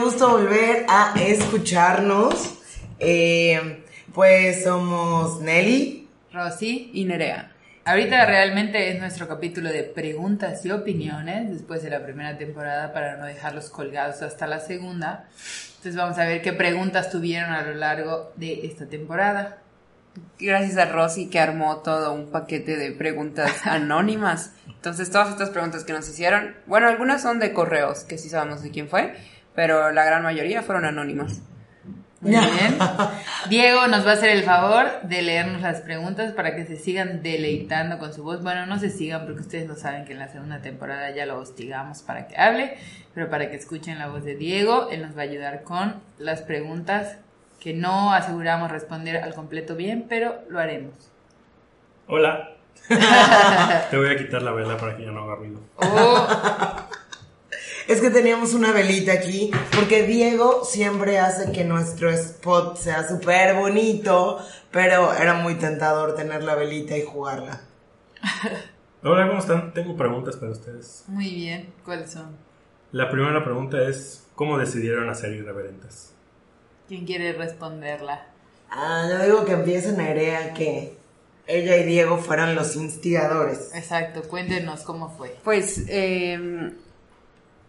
gusto volver a escucharnos. Eh, pues somos Nelly, Rosy y Nerea. Ahorita realmente es nuestro capítulo de preguntas y opiniones después de la primera temporada para no dejarlos colgados hasta la segunda. Entonces vamos a ver qué preguntas tuvieron a lo largo de esta temporada. Gracias a Rosy que armó todo un paquete de preguntas anónimas. Entonces todas estas preguntas que nos hicieron, bueno, algunas son de correos, que sí sabemos de quién fue, pero la gran mayoría fueron anónimas. Muy bien. Diego nos va a hacer el favor de leernos las preguntas para que se sigan deleitando con su voz. Bueno, no se sigan porque ustedes no saben que en la segunda temporada ya lo hostigamos para que hable, pero para que escuchen la voz de Diego, él nos va a ayudar con las preguntas que no aseguramos responder al completo bien, pero lo haremos. Hola. Te voy a quitar la vela para que ya no haga ruido. Oh, Es que teníamos una velita aquí, porque Diego siempre hace que nuestro spot sea súper bonito, pero era muy tentador tener la velita y jugarla. Hola, ¿cómo están? Tengo preguntas para ustedes. muy bien. ¿Cuáles son? La primera pregunta es, ¿cómo decidieron hacer irreverentes? ¿Quién quiere responderla? Ah, yo digo que empiece Nerea, que ella y Diego fueron los instigadores. Exacto, cuéntenos cómo fue. Pues eh,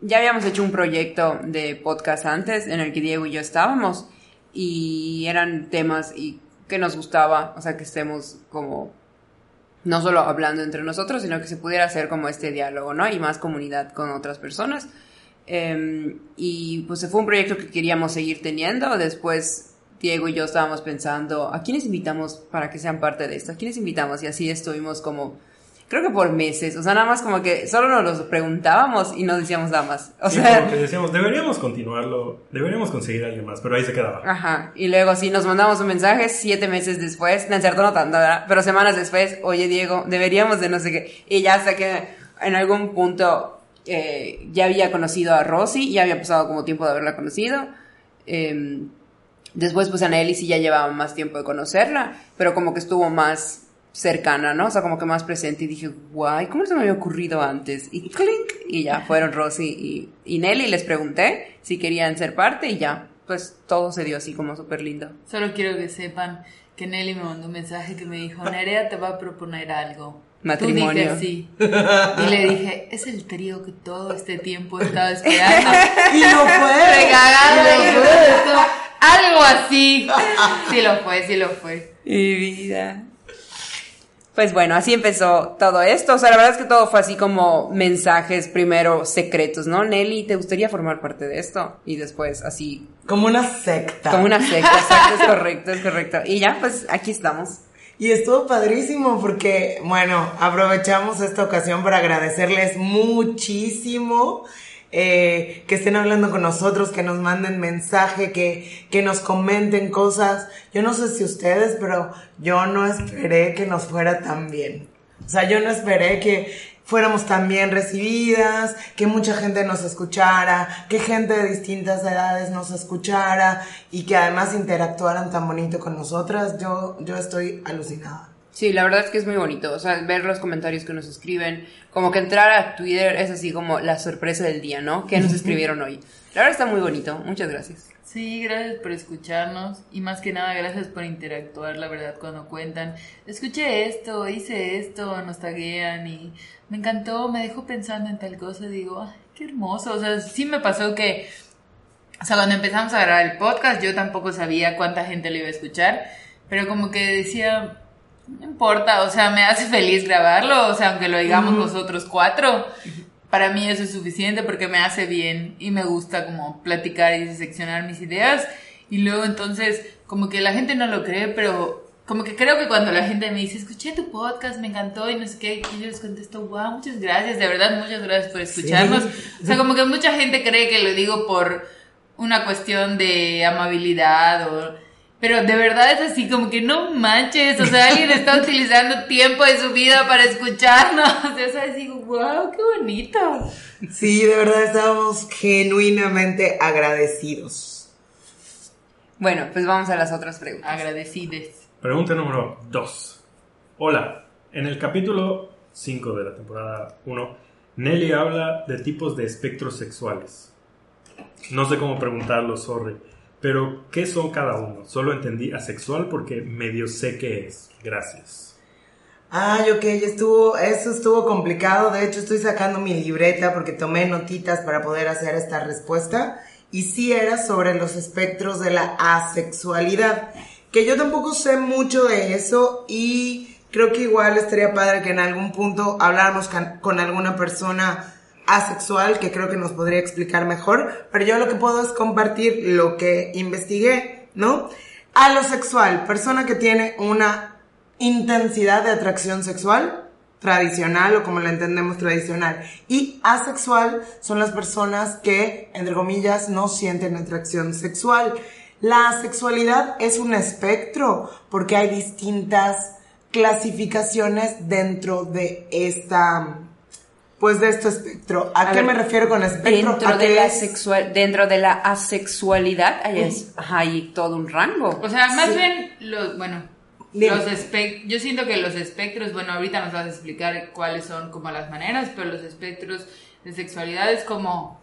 ya habíamos hecho un proyecto de podcast antes en el que Diego y yo estábamos y eran temas y que nos gustaba, o sea, que estemos como no solo hablando entre nosotros, sino que se pudiera hacer como este diálogo, ¿no? Y más comunidad con otras personas. Eh, y pues fue un proyecto que queríamos seguir teniendo. Después Diego y yo estábamos pensando, ¿a quiénes invitamos para que sean parte de esto? ¿A quiénes invitamos? Y así estuvimos como, creo que por meses. O sea, nada más como que solo nos los preguntábamos y no decíamos nada más. O Sí, sea, como que decíamos, deberíamos continuarlo, deberíamos conseguir a alguien más, pero ahí se quedaba. Ajá, y luego sí, nos mandamos un mensaje siete meses después, no cierto, no tanto, ¿verdad? Pero semanas después, oye Diego, deberíamos de no sé qué, y ya hasta que en algún punto eh, ya había conocido a Rosy, ya había pasado como tiempo de haberla conocido, eh, después pues a Nelly sí ya llevaba más tiempo de conocerla, pero como que estuvo más cercana, ¿no? O sea, como que más presente y dije, guay, ¿cómo se me había ocurrido antes? Y clink, y ya fueron Rosy y, y Nelly, les pregunté si querían ser parte y ya, pues todo se dio así como súper lindo. Solo quiero que sepan que Nelly me mandó un mensaje que me dijo, Nerea te va a proponer algo. Matrimonio. Tú dije sí. Y le dije, es el trío que todo este tiempo he estado esperando. Y lo fue. Regalada Y y lo fue. esto, algo así. Sí lo fue, sí lo fue. Mi vida. Pues bueno, así empezó todo esto. O sea, la verdad es que todo fue así como mensajes primero secretos, ¿no? Nelly, ¿te gustaría formar parte de esto? Y después así, Como una secta. como una secta, exacto, es correcto, es correcto. Y ya, pues aquí estamos. Y estuvo padrísimo porque, bueno, aprovechamos esta ocasión para agradecerles muchísimo eh, que estén hablando con nosotros, que nos manden mensaje, que, que nos comenten cosas. Yo no sé si ustedes, pero yo no esperé que nos fuera tan bien. O sea, yo no esperé que fuéramos tan bien recibidas, que mucha gente nos escuchara, que gente de distintas edades nos escuchara y que además interactuaran tan bonito con nosotras. Yo, yo estoy alucinada. Sí, la verdad es que es muy bonito, o sea, ver los comentarios que nos escriben, como que entrar a Twitter es así como la sorpresa del día, ¿no? ¿Qué nos escribieron hoy? La verdad está muy bonito, muchas gracias. Sí, gracias por escucharnos y más que nada gracias por interactuar, la verdad, cuando cuentan, escuché esto, hice esto, nos taguean y me encantó, me dejó pensando en tal cosa, digo, ay, qué hermoso, o sea, sí me pasó que, o sea, cuando empezamos a grabar el podcast yo tampoco sabía cuánta gente lo iba a escuchar, pero como que decía, no importa, o sea, me hace feliz grabarlo, o sea, aunque lo digamos nosotros cuatro, para mí eso es suficiente porque me hace bien y me gusta como platicar y diseccionar mis ideas. Y luego entonces, como que la gente no lo cree, pero como que creo que cuando la gente me dice, escuché tu podcast, me encantó y no sé qué, y yo les contesto, wow, muchas gracias, de verdad, muchas gracias por escucharnos. O sea, como que mucha gente cree que lo digo por una cuestión de amabilidad o... Pero de verdad es así, como que no manches, o sea, alguien está utilizando tiempo de su vida para escucharnos. O sea, digo, wow, qué bonito. Sí, de verdad estábamos genuinamente agradecidos. Bueno, pues vamos a las otras preguntas. Agradecides. Pregunta número 2. Hola, en el capítulo 5 de la temporada 1, Nelly habla de tipos de espectros sexuales. No sé cómo preguntarlo, sorry. Pero, ¿qué son cada uno? Solo entendí asexual porque medio sé qué es. Gracias. Ay, ok, estuvo, eso estuvo complicado. De hecho, estoy sacando mi libreta porque tomé notitas para poder hacer esta respuesta. Y sí era sobre los espectros de la asexualidad. Que yo tampoco sé mucho de eso y creo que igual estaría padre que en algún punto habláramos con alguna persona asexual que creo que nos podría explicar mejor, pero yo lo que puedo es compartir lo que investigué, ¿no? Alosexual, persona que tiene una intensidad de atracción sexual tradicional o como la entendemos tradicional. Y asexual son las personas que, entre comillas, no sienten atracción sexual. La asexualidad es un espectro porque hay distintas clasificaciones dentro de esta pues de este espectro. ¿A, qué me refiero con espectro? Dentro, de la, sexual, dentro de la asexualidad hay, hay todo un rango. O sea, más bien, los, bueno, los yo siento que los espectros, bueno, ahorita nos vas a explicar cuáles son como las maneras, pero los espectros de sexualidad es como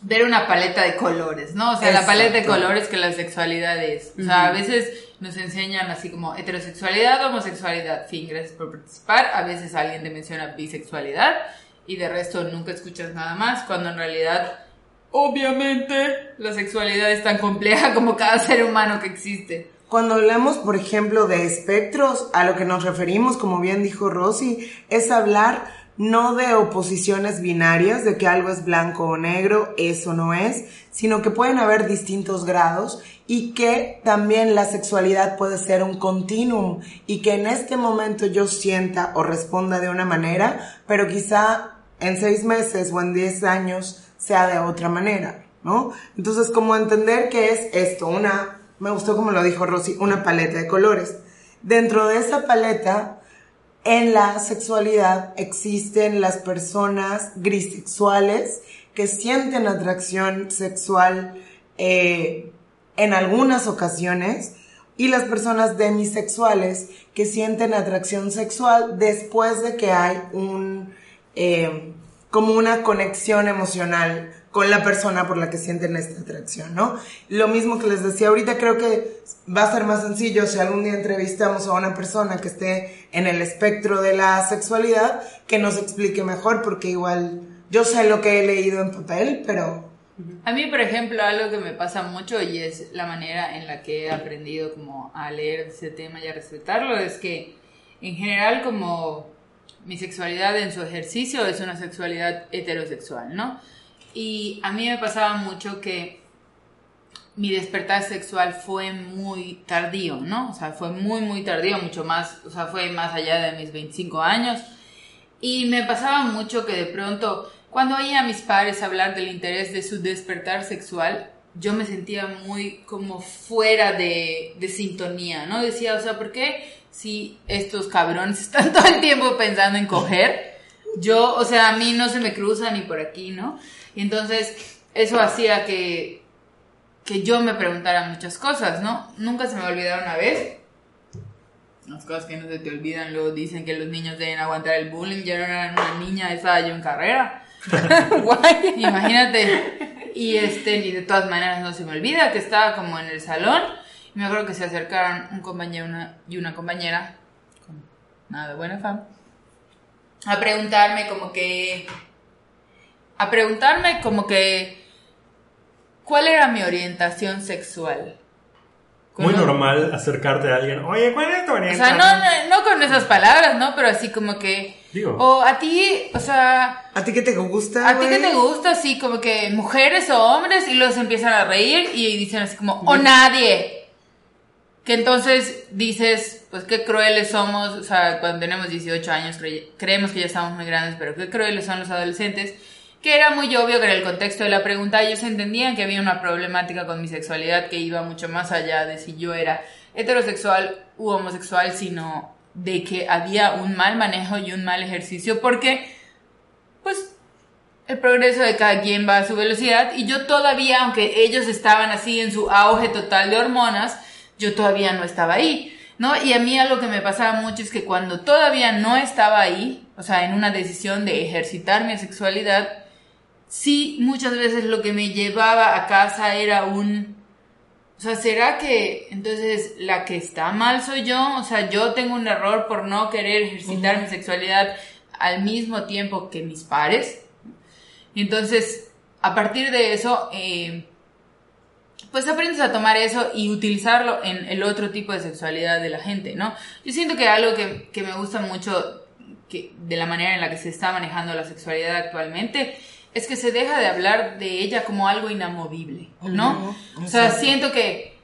ver una paleta de colores, ¿no? O sea, la paleta de colores que la sexualidad es. O sea, a veces nos enseñan así como heterosexualidad, homosexualidad, fin, gracias por participar. A veces alguien te menciona bisexualidad y de resto nunca escuchas nada más, cuando en realidad, obviamente, la sexualidad es tan compleja como cada ser humano que existe. Cuando hablamos, por ejemplo, de espectros, a lo que nos referimos, como bien dijo Rosy, es hablar no de oposiciones binarias, de que algo es blanco o negro, eso no es, sino que pueden haber distintos grados y que también la sexualidad puede ser un continuum y que en este momento yo sienta o responda de una manera, pero quizá en seis meses o en diez años sea de otra manera, ¿no? Entonces, como entender que es esto, una, me gustó como lo dijo Rosy, una paleta de colores. Dentro de esa paleta, en la sexualidad existen las personas grisexuales que sienten atracción sexual eh, en algunas ocasiones y las personas demisexuales que sienten atracción sexual después de que hay un eh, como una conexión emocional con la persona por la que sienten esta atracción, ¿no? Lo mismo que les decía ahorita, creo que va a ser más sencillo si algún día entrevistamos a una persona que esté en el espectro de la sexualidad, que nos explique mejor, porque igual yo sé lo que he leído en papel, pero... A mí, por ejemplo, algo que me pasa mucho y es la manera en la que he aprendido como a leer ese tema y a respetarlo, es que en general como mi sexualidad en su ejercicio es una sexualidad heterosexual, ¿no? Y a mí me pasaba mucho que mi despertar sexual fue muy tardío, ¿no? O sea, fue muy, muy tardío, mucho más, o sea, fue más allá de mis 25 años. Y me pasaba mucho que de pronto, cuando oía a mis padres hablar del interés de su despertar sexual, yo me sentía muy como fuera de, de sintonía, ¿no? Decía, o sea, ¿por qué si estos cabrones están todo el tiempo pensando en coger? Yo, o sea, a mí no se me cruza ni por aquí, ¿no? Y entonces eso hacía que, que yo me preguntara muchas cosas, ¿no? Nunca se me olvidaron una vez. Las cosas que no se te olvidan, luego dicen que los niños deben aguantar el bullying. Yo no era una niña, estaba yo en carrera. Imagínate. Y este, y de todas maneras no se me olvida que estaba como en el salón. Y me acuerdo que se acercaron un compañero y una compañera, con nada de buena fama, a preguntarme como que a preguntarme como que cuál era mi orientación sexual. Muy normal acercarte a alguien, oye, ¿cuál es tu orientación? O sea, no, no, con esas palabras, ¿no? Pero así como que... Digo. O a ti, o sea... ¿A ti qué te gusta? A ti qué te gusta, así como que mujeres o hombres y se empiezan a reír y dicen así como, o nadie. Que entonces dices, pues qué crueles somos, o sea, cuando tenemos 18 años creemos que ya estamos muy grandes, pero qué crueles son los adolescentes que era muy obvio que en el contexto de la pregunta ellos entendían que había una problemática con mi sexualidad que iba mucho más allá de si yo era heterosexual u homosexual, sino de que había un mal manejo y un mal ejercicio porque, pues, el progreso de cada quien va a su velocidad y yo todavía, aunque ellos estaban así en su auge total de hormonas, yo todavía no estaba ahí. ¿No? Y a mí algo que me pasaba mucho es que cuando todavía no estaba ahí, o sea, en una decisión de ejercitar mi sexualidad, sí, muchas veces lo que me llevaba a casa era un... O sea, ¿será que entonces la que está mal soy yo? O sea, yo tengo un error por no querer ejercitar mi sexualidad al mismo tiempo que mis pares. Entonces, a partir de eso, eh, pues aprendes a tomar eso y utilizarlo en el otro tipo de sexualidad de la gente, ¿no? Yo siento que algo que, que me gusta mucho que, de la manera en la que se está manejando la sexualidad actualmente es que se deja de hablar de ella como algo inamovible, ¿no? O sea, siento que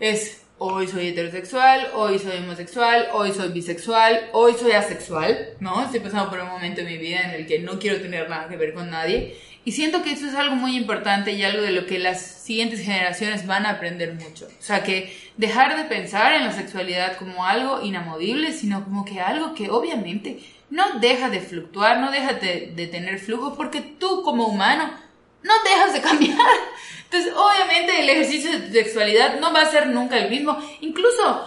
es hoy soy heterosexual, hoy soy homosexual, hoy soy bisexual, hoy soy asexual, ¿no? Estoy pasando por un momento en mi vida en el que no quiero tener nada que ver con nadie. Y siento que eso es algo muy importante y algo de lo que las siguientes generaciones van a aprender mucho. O sea, que dejar de pensar en la sexualidad como algo inamovible, sino como que algo que obviamente no deja de fluctuar, no deja de, tener flujo, porque tú como humano no dejas de cambiar. Entonces, obviamente el ejercicio de tu sexualidad no va a ser nunca el mismo. Incluso,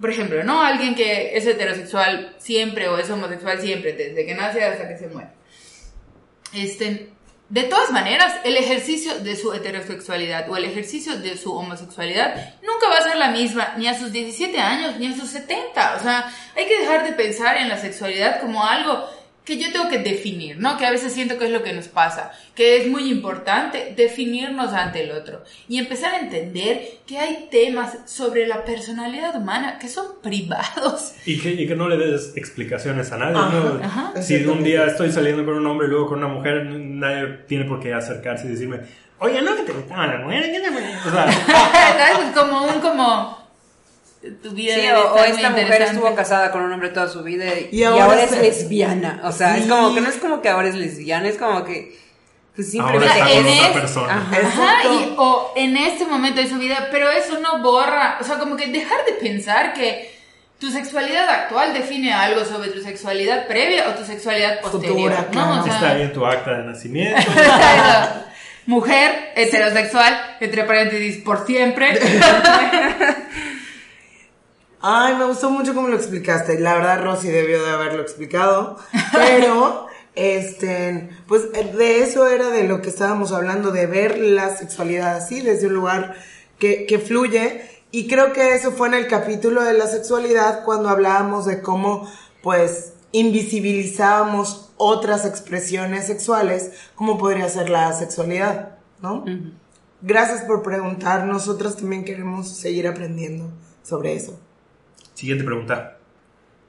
por ejemplo, ¿no? Alguien que es heterosexual siempre o es homosexual siempre, desde que nace hasta que se muere. Este, de todas maneras, el ejercicio de su heterosexualidad o el ejercicio de su homosexualidad nunca va a ser la misma ni a sus 17 años ni a sus 70. O sea, hay que dejar de pensar en la sexualidad como algo que yo tengo que definir, ¿no? Que a veces siento que es lo que nos pasa, que es muy importante definirnos ante el otro y empezar a entender que hay temas sobre la personalidad humana que son privados. Y que, y que no le des explicaciones a nadie, ¿no? Si un día estoy saliendo con un hombre y luego con una mujer, nadie tiene por qué acercarse y decirme, oye, no, que te gustaban las mujeres, ¿qué te O sea, ¿Sabes? Como un, como tu vida Sí, o, esta mujer estuvo casada con un hombre toda su vida y, Y y ahora es se- lesbiana. O sea, es como que no es como que ahora es lesbiana, es como que pues simplemente ahora está con otra persona. Ajá. Ajá, Exacto. y, o en este momento de su vida, pero eso no borra, o sea, como que dejar de pensar que tu sexualidad actual define algo sobre tu sexualidad previa o tu sexualidad posterior, Futura, ¿no? O claro. sea, Está ahí en tu acta de nacimiento. Mujer, heterosexual, entre paréntesis, por siempre. Ay, me gustó mucho cómo lo explicaste. La verdad, Rosy debió de haberlo explicado. Pero, este, pues de eso era de lo que estábamos hablando, de ver la sexualidad así, desde un lugar que, que fluye. Y creo que eso fue en el capítulo de la sexualidad cuando hablábamos de cómo, pues, invisibilizábamos otras expresiones sexuales, como podría ser la sexualidad, ¿no? Gracias por preguntar. Nosotros también queremos seguir aprendiendo sobre eso. Siguiente pregunta.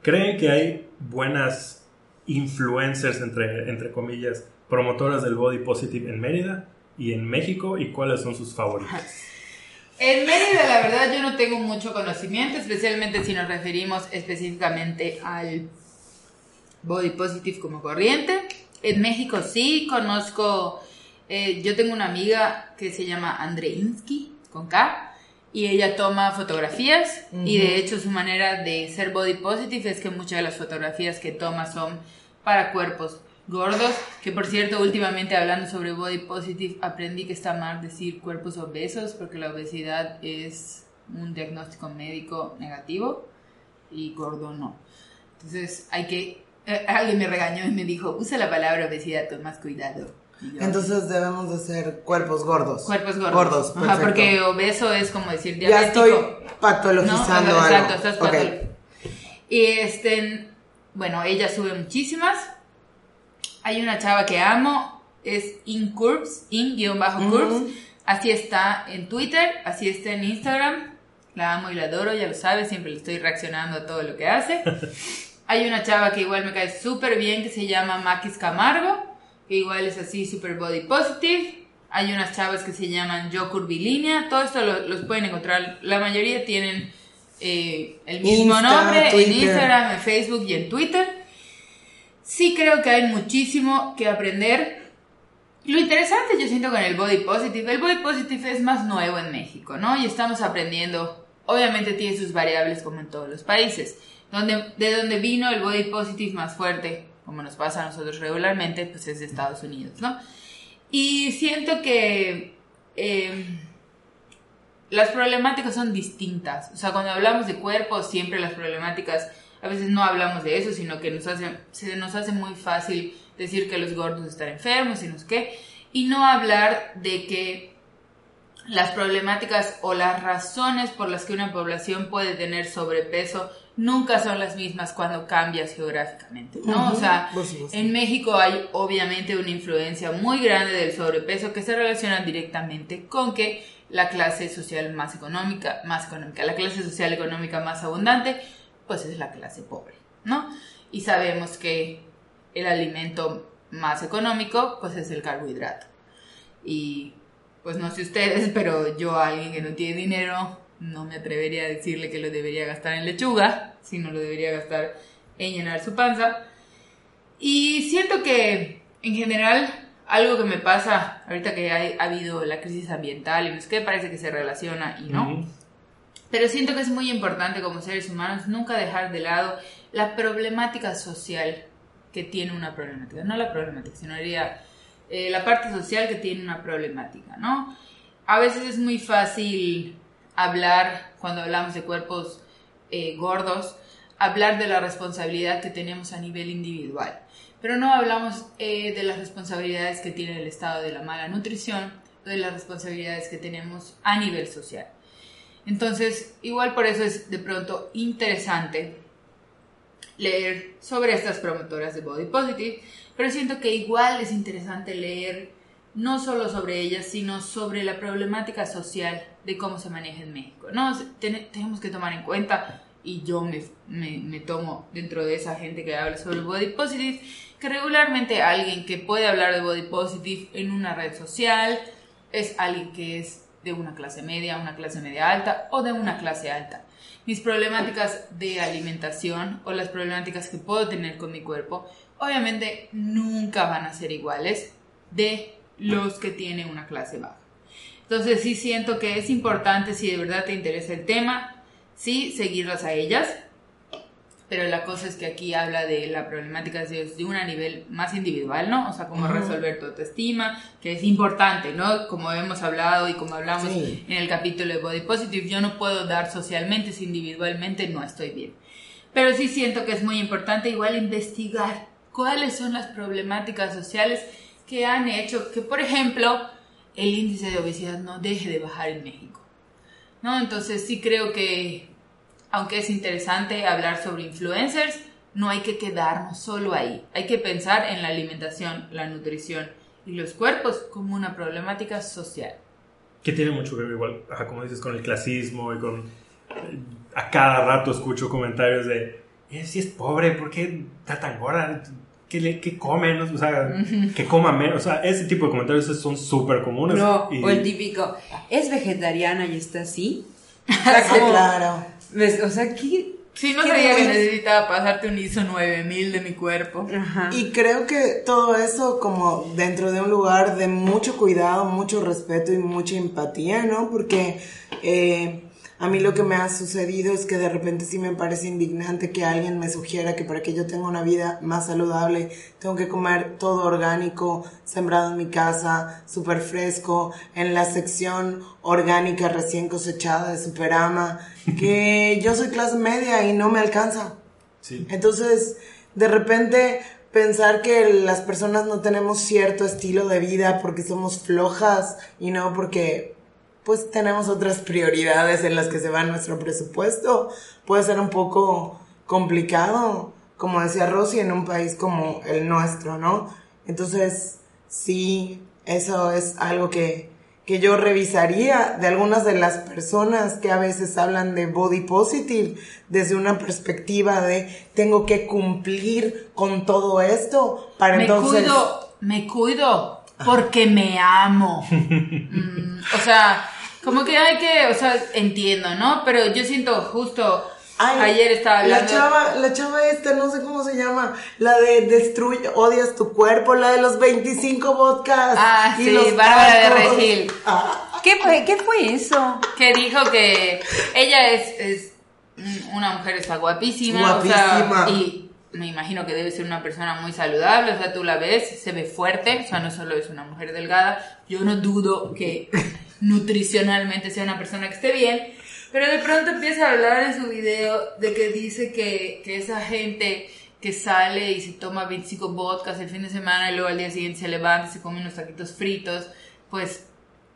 ¿Creen que hay buenas influencers, entre, entre comillas, promotoras del body positive en Mérida y en México? ¿Y cuáles son sus favoritas? En Mérida, la verdad, yo no tengo mucho conocimiento, especialmente si nos referimos específicamente al body positive como corriente. En México sí conozco, eh, yo tengo una amiga que se llama Andreinsky, con K, y ella toma fotografías y de hecho su manera de ser body positive es que muchas de las fotografías que toma son para cuerpos gordos, que por cierto últimamente hablando sobre body positive aprendí que está mal decir cuerpos obesos porque la obesidad es un diagnóstico médico negativo y gordo no. Entonces hay que, eh, alguien me regañó y me dijo, usa la palabra obesidad con más cuidado. Entonces debemos de ser cuerpos gordos. Cuerpos gordos. Gordos, Ajá, porque obeso es como decir ya diabético. estoy patologizando No, algo. exacto, estás Y este, bueno, ella sube muchísimas. Hay una chava que amo, es InCurbs, in-curves. Ujú. Así está en Twitter, así está en Instagram. La amo y la adoro, ya lo sabes, siempre le estoy reaccionando a todo lo que hace. Hay una chava que igual me cae súper bien que se llama Maquis Camargo, que igual es así super body positive. Hay unas chavas que se llaman Yo Curvilínea, todo esto lo- los pueden encontrar. La mayoría tienen eh, el mismo Insta, nombre en. Instagram, en Facebook y en Twitter. Sí creo que hay muchísimo que aprender. Lo interesante yo siento con el body positive, el body positive es más nuevo en México, ¿no? Y estamos aprendiendo, obviamente tiene sus variables como en todos los países. Donde, de donde vino el body positive más fuerte, como nos pasa a nosotros regularmente, pues es de Estados Unidos, ¿no? Y siento que eh, las problemáticas son distintas. O sea, cuando hablamos de cuerpos, siempre las problemáticas, a veces no hablamos de eso, sino que nos hace, se nos hace muy fácil decir que los gordos están enfermos y no sé qué, y no hablar de que las problemáticas o las razones por las que una población puede tener sobrepeso nunca son las mismas cuando cambias geográficamente, ¿no? O sea, en México hay obviamente una influencia muy grande del sobrepeso que se relaciona directamente con que la clase social más económica, más económica, la clase social económica más abundante, pues es la clase pobre, ¿no? Y sabemos que el alimento más económico, pues es el carbohidrato. Y pues no sé ustedes, pero yo a alguien que no tiene dinero no me atrevería a decirle que lo debería gastar en lechuga, sino lo debería gastar en llenar su panza. Y siento que en general algo que me pasa ahorita que ha, habido la crisis ambiental y no que parece que se relaciona y no. Pero siento que es muy importante como seres humanos nunca dejar de lado la problemática social que tiene una problemática, no la problemática, sino diría eh, la parte social que tiene una problemática, ¿no? A veces es muy fácil hablar, cuando hablamos de cuerpos eh, gordos, hablar de la responsabilidad que tenemos a nivel individual, pero no hablamos eh, de las responsabilidades que tiene el estado de la mala nutrición o de las responsabilidades que tenemos a nivel social. Entonces, igual por eso es de pronto interesante leer sobre estas promotoras de Body Positive, pero siento que igual es interesante leer no solo sobre ellas, sino sobre la problemática social de cómo se maneja en México. ¿no? tenemos que tomar en cuenta, y yo me, me, me, tomo dentro de esa gente que habla sobre Body Positive, que regularmente alguien que puede hablar de Body Positive en una red social es alguien que es de una clase media, una clase media alta o de una clase alta mis problemáticas de alimentación o las problemáticas que puedo tener con mi cuerpo, obviamente nunca van a ser iguales de los que tienen una clase baja. Entonces sí siento que es importante, si de verdad te interesa el tema, sí seguirlas a ellas, pero la cosa es que aquí habla de la problemática de, de un nivel más individual, ¿no? O sea, cómo resolver tu autoestima, que es importante, ¿no? Como hemos hablado y como hablamos en el capítulo de Body Positive, yo no puedo dar socialmente si individualmente no estoy bien. Pero sí siento que es muy importante igual investigar cuáles son las problemáticas sociales que han hecho que, por ejemplo, el índice de obesidad no deje de bajar en México. ¿No? Entonces sí creo que aunque es interesante hablar sobre influencers, no hay que quedarnos solo ahí. Hay que pensar en la alimentación, la nutrición y los cuerpos como una problemática social. Que tiene mucho que ver igual, como dices, con el clasismo y con... A cada rato escucho comentarios de, eh, si es pobre, ¿por qué está tan gorda? ¿Qué, le, qué come? O sea, que coma menos. O sea, ese tipo de comentarios son súper comunes. No, o el típico, es vegetariana y está así. claro. O sea, ¿qué, Sí, no sabía que necesitaba pasarte un ISO 9000 de mi cuerpo. Y creo que todo eso como dentro de un lugar de mucho cuidado, mucho respeto y mucha empatía, ¿no? Porque eh, a mí lo que me ha sucedido es que de repente sí me parece indignante que alguien me sugiera que para que yo tenga una vida más saludable tengo que comer todo orgánico, sembrado en mi casa, súper fresco, en la sección orgánica recién cosechada de Superama, que yo soy clase media y no me alcanza. Entonces, de repente pensar que las personas no tenemos cierto estilo de vida porque somos flojas y no porque pues tenemos otras prioridades en las que se va nuestro presupuesto. Puede ser un poco complicado, como decía Rosy, en un país como el nuestro, ¿no? Entonces, sí, eso es algo que, que yo revisaría de algunas de las personas que a veces hablan de body positive desde una perspectiva de tengo que cumplir con todo esto para me entonces... Cuido, me cuido porque me amo. Mm, o sea, como que hay que, o sea, entiendo, ¿no? Pero yo siento justo... Ayer estaba hablando. La chava, la chava esta, no sé cómo se llama, la de destruye, odias tu cuerpo, la de los 25 vodkas. Ah, sí, Bárbara de Regil. Ah. ¿Qué, fue, ¿Qué fue eso? Que dijo que ella es, es una mujer, está guapísima. Guapísima. O sea, y me imagino que debe ser una persona muy saludable, o sea, tú la ves, se ve fuerte, o sea, no solo es una mujer delgada. Yo no dudo que nutricionalmente sea una persona que esté bien, pero de pronto empieza a hablar en su video de que dice que, que esa gente que sale y se toma 25 vodkas el fin de semana y luego al día siguiente se levanta y se come unos taquitos fritos, pues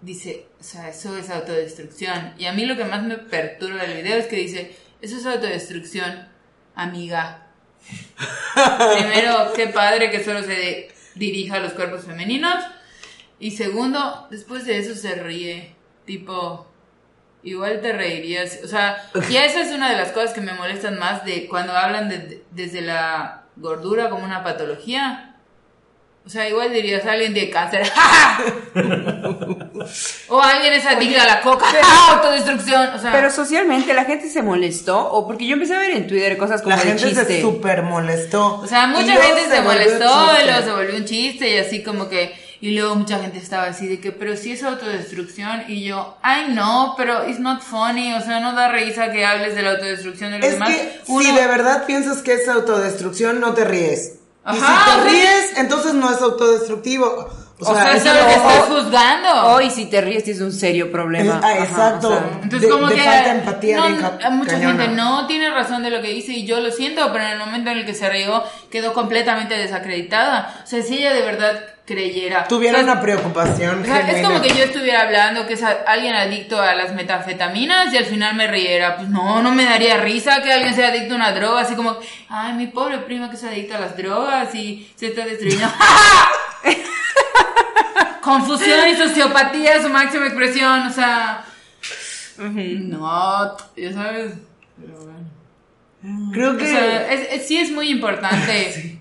dice, o sea, eso es autodestrucción. Y a mí lo que más me perturba del video es que dice, eso es autodestrucción, amiga. Primero, qué padre que solo se dirija a los cuerpos femeninos. Y segundo, después de eso se ríe. Tipo, igual te reirías. O sea, y esa es una de las cosas que me molestan más de cuando hablan de, desde la gordura como una patología. O sea, igual dirías, alguien tiene cáncer. o alguien es adicto a la coca. Autodestrucción. O sea, Pero socialmente la gente se molestó, o porque yo empecé a ver en Twitter cosas como La de gente chiste. se súper molestó. O sea, mucha gente se, volvió molestó luego se volvió un chiste y así como que... Y luego mucha gente estaba así de que, pero sí es autodestrucción. Y yo, ay no, pero it's not funny. O sea, no da risa que hables de la autodestrucción de los Es demás. que Uno- si de verdad piensas que es autodestrucción, no te ríes. y si Ajá, te ríes, entonces no es autodestructivo. O O sea, eso es lo que estás juzgando. Hoy si te ríes tienes un serio problema. Ah, Ajá, exacto. o sea, Entonces, de- como de que falta empatía no, mucha cañona. gente no tiene razón de lo que dice y yo lo siento, pero en el momento en el que se rió quedó completamente desacreditada. O sea, si ella de verdad creyera. Tuviera O sea, una preocupación. o sea, es como que yo estuviera hablando que es a- alguien adicto a las metanfetaminas y al final me riera. Pues no, no me daría risa que alguien sea adicto a una droga, así como, ay, mi pobre prima que es adicta a las drogas y se está destruyendo. Confusión y sociopatía, su máxima expresión, o sea. No, ya sabes. Pero bueno. Creo O que. sea, es- es- sí es muy importante.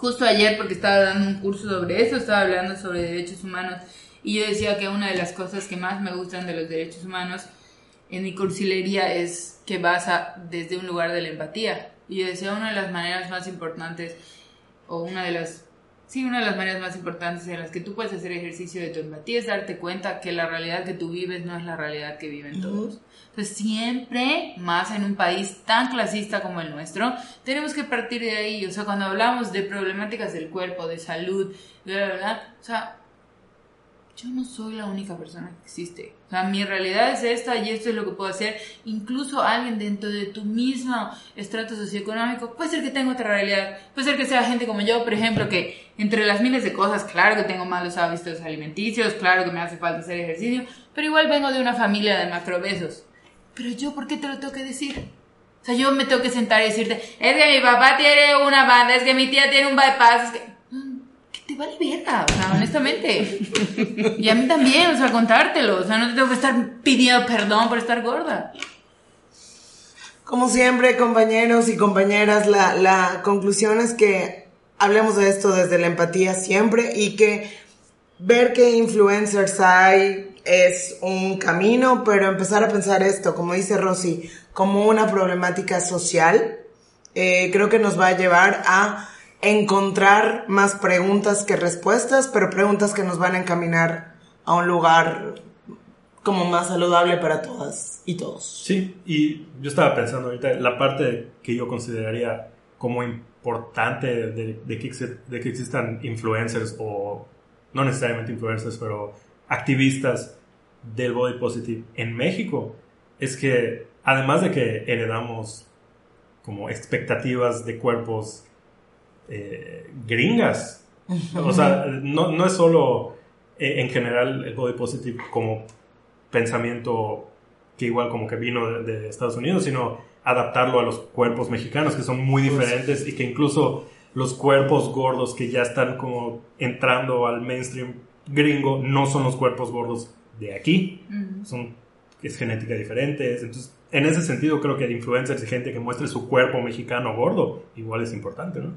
Justo ayer, porque estaba dando un curso sobre eso, estaba hablando sobre derechos humanos. Y yo decía que una de las cosas que más me gustan de los derechos humanos en mi cursilería es que basa desde un lugar de la empatía. Y yo decía, una de las maneras más importantes, o una de las, sí, una de las maneras más importantes en las que tú puedes hacer ejercicio de tu empatía es darte cuenta que la realidad que tú vives no es la realidad que viven todos. Entonces siempre, más en un país tan clasista como el nuestro, tenemos que partir de ahí. O sea, cuando hablamos de problemáticas del cuerpo, de salud, bla, bla, bla, o sea, yo no soy la única persona que existe. O sea, mi realidad es esta y esto es lo que puedo hacer. Incluso alguien dentro de tu mismo estrato socioeconómico puede ser que tenga otra realidad. Puede ser que sea gente como yo, por ejemplo, que entre las miles de cosas, claro que tengo malos hábitos alimenticios, claro que me hace falta hacer ejercicio, pero igual vengo de una familia de macrobesos. Pero yo, ¿por qué te lo tengo que decir? O sea, yo me tengo que sentar y decirte, es que mi papá tiene una banda, es que mi tía tiene un bypass, es que... mm, Que te vale verga, o sea, honestamente. Y a mí también, o sea, contártelo. O sea, no te tengo que estar pidiendo perdón por estar gorda. Como siempre, compañeros y compañeras, la, la conclusión es que hablemos de esto desde la empatía siempre y que ver qué influencers hay es un camino, pero empezar a pensar esto, como dice Rosy, como una problemática social, eh, creo que nos va a llevar a encontrar más preguntas que respuestas, pero preguntas que nos van a encaminar a un lugar como más saludable para todas y todos. Sí, y yo estaba pensando ahorita, la parte que yo consideraría como importante de, de que, de que existan influencers o no necesariamente influencers, pero activistas del body positive en México, es que además de que heredamos como expectativas de cuerpos eh, gringas, o sea, no, no es solo eh, en general el body positive como pensamiento que igual como que vino de, de Estados Unidos, sino adaptarlo a los cuerpos mexicanos que son muy diferentes y que incluso los cuerpos gordos que ya están como entrando al mainstream gringo no son los cuerpos gordos de aquí, son es genética diferente, entonces en ese sentido creo que influencers y gente que muestre su cuerpo mexicano gordo igual es importante, ¿no?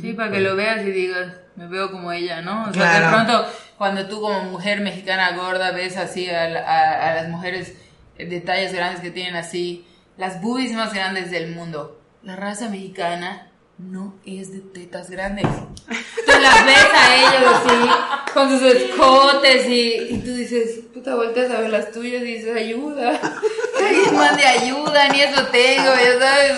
Sí, para que lo veas y digas, me veo como ella, ¿no? O sea, Claro. de pronto, cuando tú como mujer mexicana gorda ves así a, la- a- a las mujeres de tallas grandes que tienen así, las boobies más grandes del mundo, la raza mexicana no es de tetas grandes. Tú las ves a ellos así, con sus escotes y, y tú dices, puta, volteas a ver las tuyas y dices, ayuda. Alguien mande ayuda, ni eso tengo, ya sabes.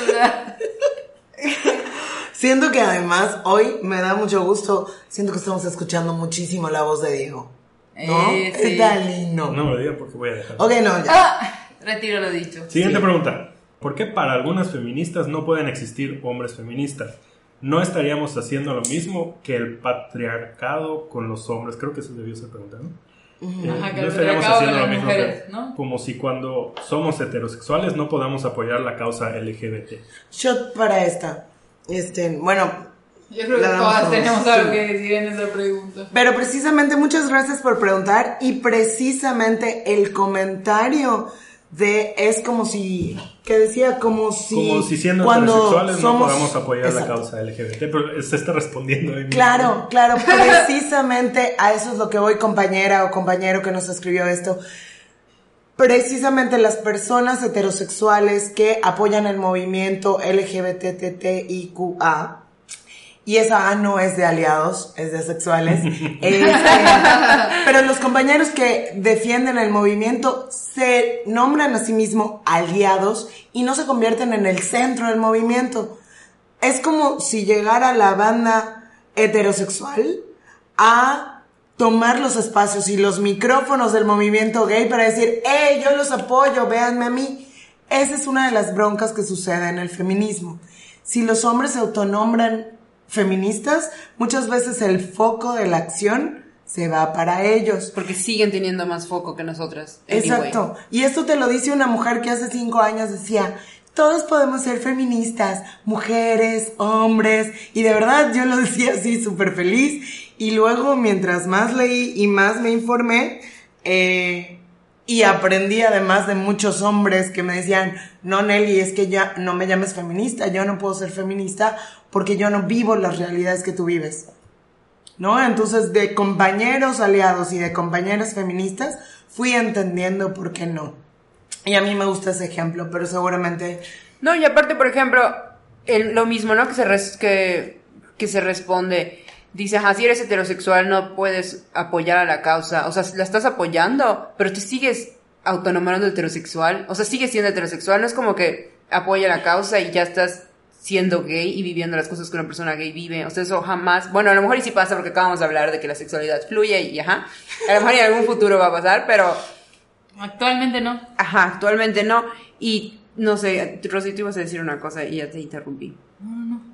Siento que además hoy me da mucho gusto, siento que estamos escuchando muchísimo la voz de Diego. ¿No? Eh, sí. Está lindo. No me lo diga porque voy a dejar. Ok, no, ya. Ah, retiro lo dicho. Siguiente pregunta. ¿Por qué para algunas feministas no pueden existir hombres feministas? no estaríamos haciendo lo mismo que el patriarcado con los hombres. Creo que eso debió ser pregunta, ¿no? Eh, Ajá, que no el estaríamos haciendo lo mismo mujeres, que- ¿no? como si cuando somos heterosexuales no podamos apoyar la causa LGBT. Shot para esta. Este, bueno, Yo creo que todas todos, tenemos algo sí. que decir en esa pregunta. Pero precisamente, muchas gracias por preguntar. Y precisamente el comentario de es como si. que decía? Como si. Como si siendo cuando heterosexuales somos- no podamos apoyar Exacto. la causa LGBT. Pero se está respondiendo ahí mismo. Claro, claro, precisamente a eso es lo que voy, compañera o compañero que nos escribió esto. Precisamente las personas heterosexuales que apoyan el movimiento LGBTTIQA, y esa A no es de aliados, es de sexuales, este, pero los compañeros que defienden el movimiento se nombran a sí mismos aliados y no se convierten en el centro del movimiento. Es como si llegara la banda heterosexual a tomar los espacios y los micrófonos del movimiento gay para decir, hey, yo los apoyo, véanme a mí. Esa es una de las broncas que sucede en el feminismo. Si los hombres se autonombran feministas, muchas veces el foco de la acción se va para ellos. Porque siguen teniendo más foco que nosotras. anyway. Exacto. Y esto te lo dice una mujer que hace cinco años decía, todos podemos ser feministas, mujeres, hombres, y de verdad yo lo decía así súper feliz. Y luego, mientras más leí y más me informé, eh, y aprendí además de muchos hombres que me decían, no Nelly, es que ya no me llames feminista, yo no puedo ser feminista porque yo no vivo las realidades que tú vives. ¿no? Entonces, de compañeros aliados y de compañeras feministas, fui entendiendo por qué no. Y a mí me gusta ese ejemplo, pero seguramente... No, y aparte, por ejemplo, lo mismo, ¿no? Que se, res- que, que se responde. Dice, ajá, si eres heterosexual no puedes apoyar a la causa. O sea, la estás apoyando, pero tú sigues autonombrando heterosexual. O sea, sigues siendo heterosexual. No es como que apoya la causa y ya estás siendo gay y viviendo las cosas que una persona gay vive. O sea, eso jamás... Bueno, a lo mejor y sí pasa porque acabamos de hablar de que la sexualidad fluye y ajá. A lo mejor en algún futuro va a pasar, pero... Actualmente no. Ajá, actualmente no. Y no sé, Rosy, tú ibas a decir una cosa y ya te interrumpí.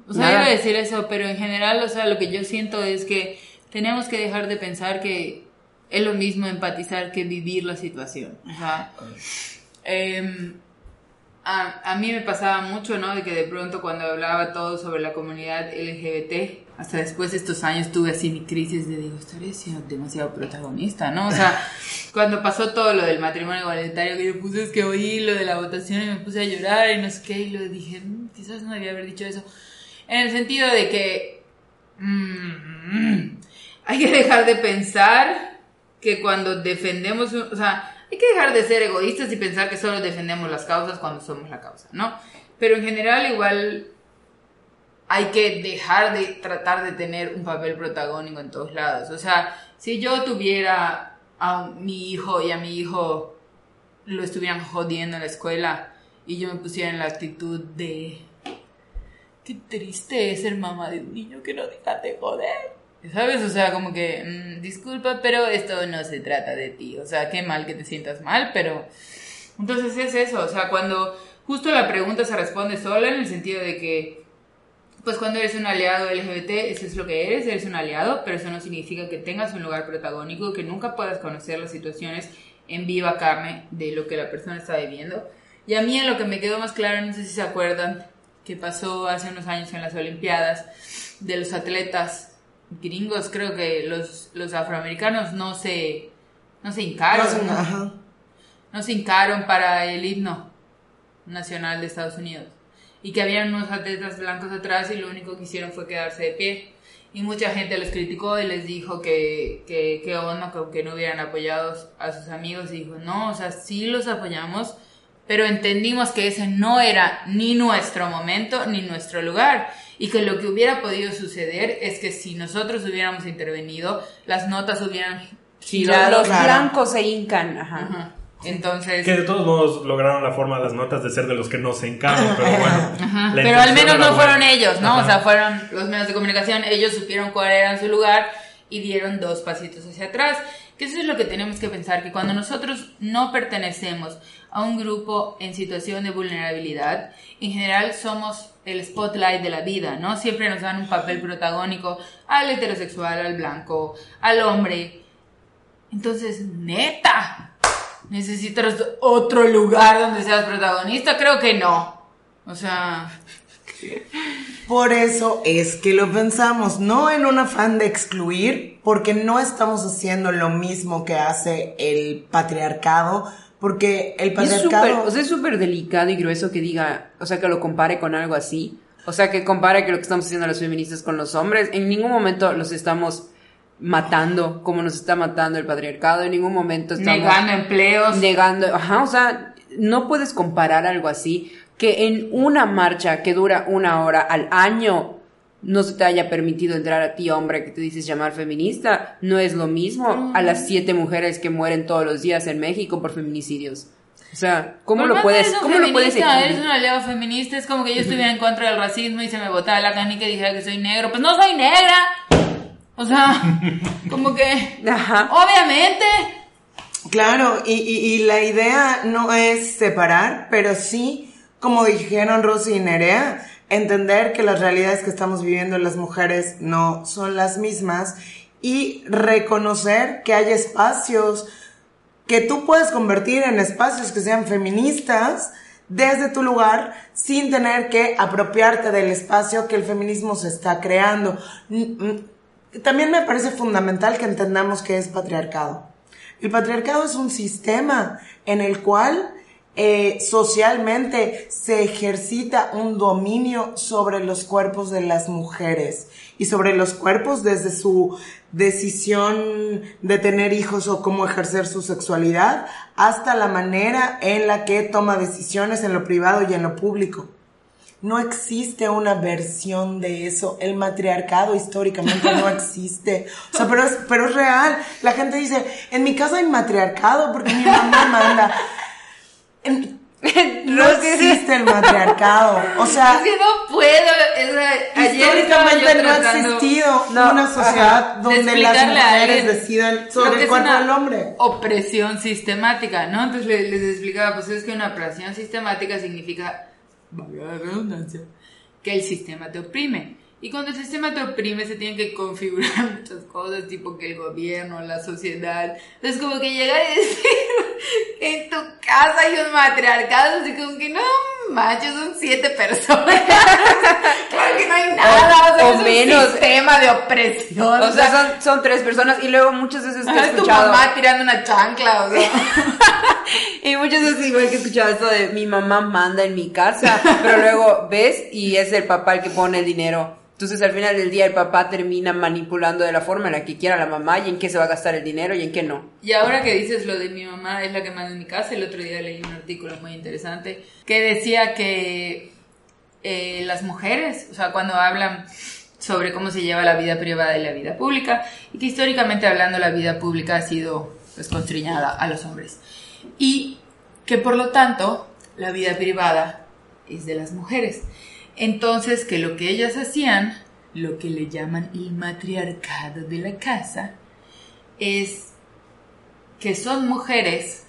O sea, Nada. iba a decir eso, pero en general, o sea, lo que yo siento es que tenemos que dejar de pensar que es lo mismo empatizar que vivir la situación. O sea, em, a, a mí me pasaba mucho, ¿no? De que de pronto cuando hablaba todo sobre la comunidad LGBT, hasta después de estos años tuve así mi crisis de, digo, estaré siendo demasiado protagonista, ¿no? O sea, cuando pasó todo lo del matrimonio igualitario, que yo puse, es que oí lo de la votación y me puse a llorar y no sé qué, y lo dije, "Mm, quizás no debía haber dicho eso. En el sentido de que mm, hay que dejar de pensar que cuando defendemos, o sea, hay que dejar de ser egoístas y pensar que solo defendemos las causas cuando somos la causa, ¿no? Pero en general igual hay que dejar de tratar de tener un papel protagónico en todos lados. O sea, si yo tuviera a mi hijo y a mi hijo lo estuvieran jodiendo en la escuela y yo me pusiera en la actitud de qué triste es ser mamá de un niño que no deja de joder. ¿Sabes? O sea, como que, mm, disculpa, pero esto no se trata de ti. O sea, qué mal que te sientas mal, pero... Entonces es eso, o sea, cuando justo la pregunta se responde sola en el sentido de que, pues cuando eres un aliado LGBT, eso es lo que eres, eres un aliado, pero eso no significa que tengas un lugar protagónico, que nunca puedas conocer las situaciones en viva carne de lo que la persona está viviendo. Y a mí en lo que me quedó más claro, no sé si se acuerdan, que pasó hace unos años en las Olimpiadas, de los atletas gringos, creo que los, los afroamericanos no se, no se hincaron, No no se hincaron para el himno nacional de Estados Unidos. Y que habían unos atletas blancos atrás y lo único que hicieron fue quedarse de pie. Y mucha gente los criticó y les dijo que, que, que onda, que, que no hubieran apoyado a sus amigos. Y dijo, no, o sea, sí los apoyamos, pero entendimos que ese no era ni nuestro momento ni nuestro lugar. Y que lo que hubiera podido suceder es que si nosotros hubiéramos intervenido, las notas hubieran Si los, los blancos se hincan, ajá. Ajá. Entonces... Que de todos modos lograron la forma de las notas de ser de los que no se encajan, pero bueno. Ajá, Pero al menos no fueron ellos, ¿no? Ajá. O sea, fueron los medios de comunicación, ellos supieron cuál era su lugar y dieron dos pasitos hacia atrás. Que eso es lo que tenemos que pensar, que cuando nosotros no pertenecemos a un grupo en situación de vulnerabilidad, en general somos el spotlight de la vida, ¿no? Siempre nos dan un papel protagónico al heterosexual, al blanco, al hombre. Entonces, neta, ¿necesitas otro lugar donde seas protagonista? Creo que no. O sea, Por eso es que lo pensamos, no en un afán de excluir, porque no estamos haciendo lo mismo que hace el patriarcado, porque el es patriarcado... súper, o sea, es súper delicado y grueso que diga, o sea, que lo compare con algo así. O sea, que compare que lo que estamos haciendo las feministas con los hombres. En ningún momento los estamos matando como nos está matando el patriarcado. En ningún momento estamos negando empleos. negando. Ajá, o sea, no puedes comparar algo así. Que en una marcha que dura una hora al año no se te haya permitido entrar a ti, hombre, que te dices llamar feminista, no es lo mismo a las siete mujeres que mueren todos los días en México por feminicidios. O sea, ¿cómo Por lo puedes, cómo lo puedes? Eres una leva feminista, es como que yo estuviera en contra del racismo y se me botaba la canica y dijera que soy negro. Pues no soy negra. O sea, como que, Ajá. obviamente, Claro, y, y- y la idea no es separar, pero sí, como dijeron Rosy y Nerea, entender que las realidades que estamos viviendo las mujeres no son las mismas y reconocer que hay espacios que tú puedes convertir en espacios que sean feministas desde tu lugar sin tener que apropiarte del espacio que el feminismo se está creando. También me parece fundamental que entendamos que es patriarcado. El patriarcado es un sistema en el cual eh, socialmente se ejercita un dominio sobre los cuerpos de las mujeres y sobre los cuerpos desde su decisión de tener hijos o cómo ejercer su sexualidad hasta la manera en la que toma decisiones en lo privado y en lo público. No existe una versión de eso. El matriarcado históricamente no existe. O sea, pero es, pero es real. La gente dice, en mi casa hay matriarcado porque mi mamá manda. En- no existe el matriarcado. O sea, es que no puedo. es históricamente no ha existido No, una sociedad ajá. donde las mujeres decidan sobre el cuerpo del hombre. Opresión sistemática, ¿no? Entonces le- les, explicaba, pues es que una opresión sistemática significa, valga la redundancia, que el sistema te oprime. Y cuando el sistema te oprime se tienen que configurar muchas cosas, tipo que el gobierno, la sociedad. Entonces como que llegar y decir, en tu casa hay un matriarcado, así como que no manches, son siete personas. claro que no hay nada, o sea, O es un menos. sistema de opresión. O sea, son, son tres personas y luego muchas veces que he Ajá, es tu escuchado. mamá tirando una chancla, o sea. Y muchas veces igual que he escuchado esto de mi mamá manda en mi casa, pero luego ves y es el papá el que pone el dinero. Entonces al final del día el papá termina manipulando de la forma en la que quiera la mamá y en qué se va a gastar el dinero y en qué no. Y ahora que dices lo de mi mamá es la que manda en mi casa, el otro día leí un artículo muy interesante que decía que eh, las mujeres, o sea, cuando hablan sobre cómo se lleva la vida privada y la vida pública, y que históricamente hablando la vida pública ha sido pues constriñada a los hombres. Y que por lo tanto la vida privada es de las mujeres. Entonces que lo que ellas hacían, lo que le llaman el matriarcado de la casa, es que son mujeres,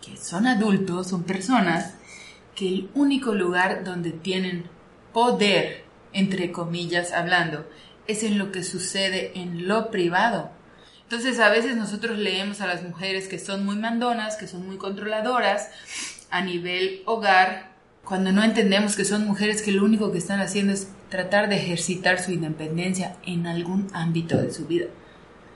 que son adultos, son personas, que el único lugar donde tienen poder, entre comillas hablando, es en lo que sucede en lo privado. Entonces a veces nosotros leemos a las mujeres que son muy mandonas, que son muy controladoras a nivel hogar, cuando no entendemos que son mujeres que lo único que están haciendo es tratar de ejercitar su independencia en algún ámbito de su vida.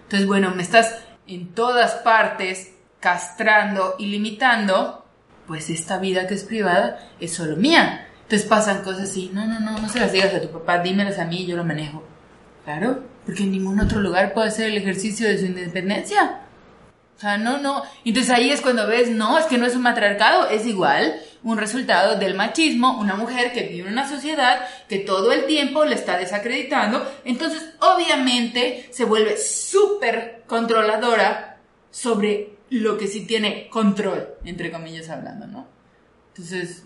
Entonces, bueno, me estás en todas partes castrando y limitando, pues esta vida que es privada es solo mía. Entonces pasan cosas así, no, no, no, no se las digas a tu papá, dímelas a mí, yo lo manejo. Claro, porque en ningún otro lugar puede hacer el ejercicio de su independencia. O sea, no, no. Entonces ahí es cuando ves, no, es que no es un matriarcado, es igual un resultado del machismo, una mujer que vive en una sociedad que todo el tiempo le está desacreditando, entonces obviamente se vuelve súper controladora sobre lo que sí tiene control, entre comillas hablando, ¿no? Entonces,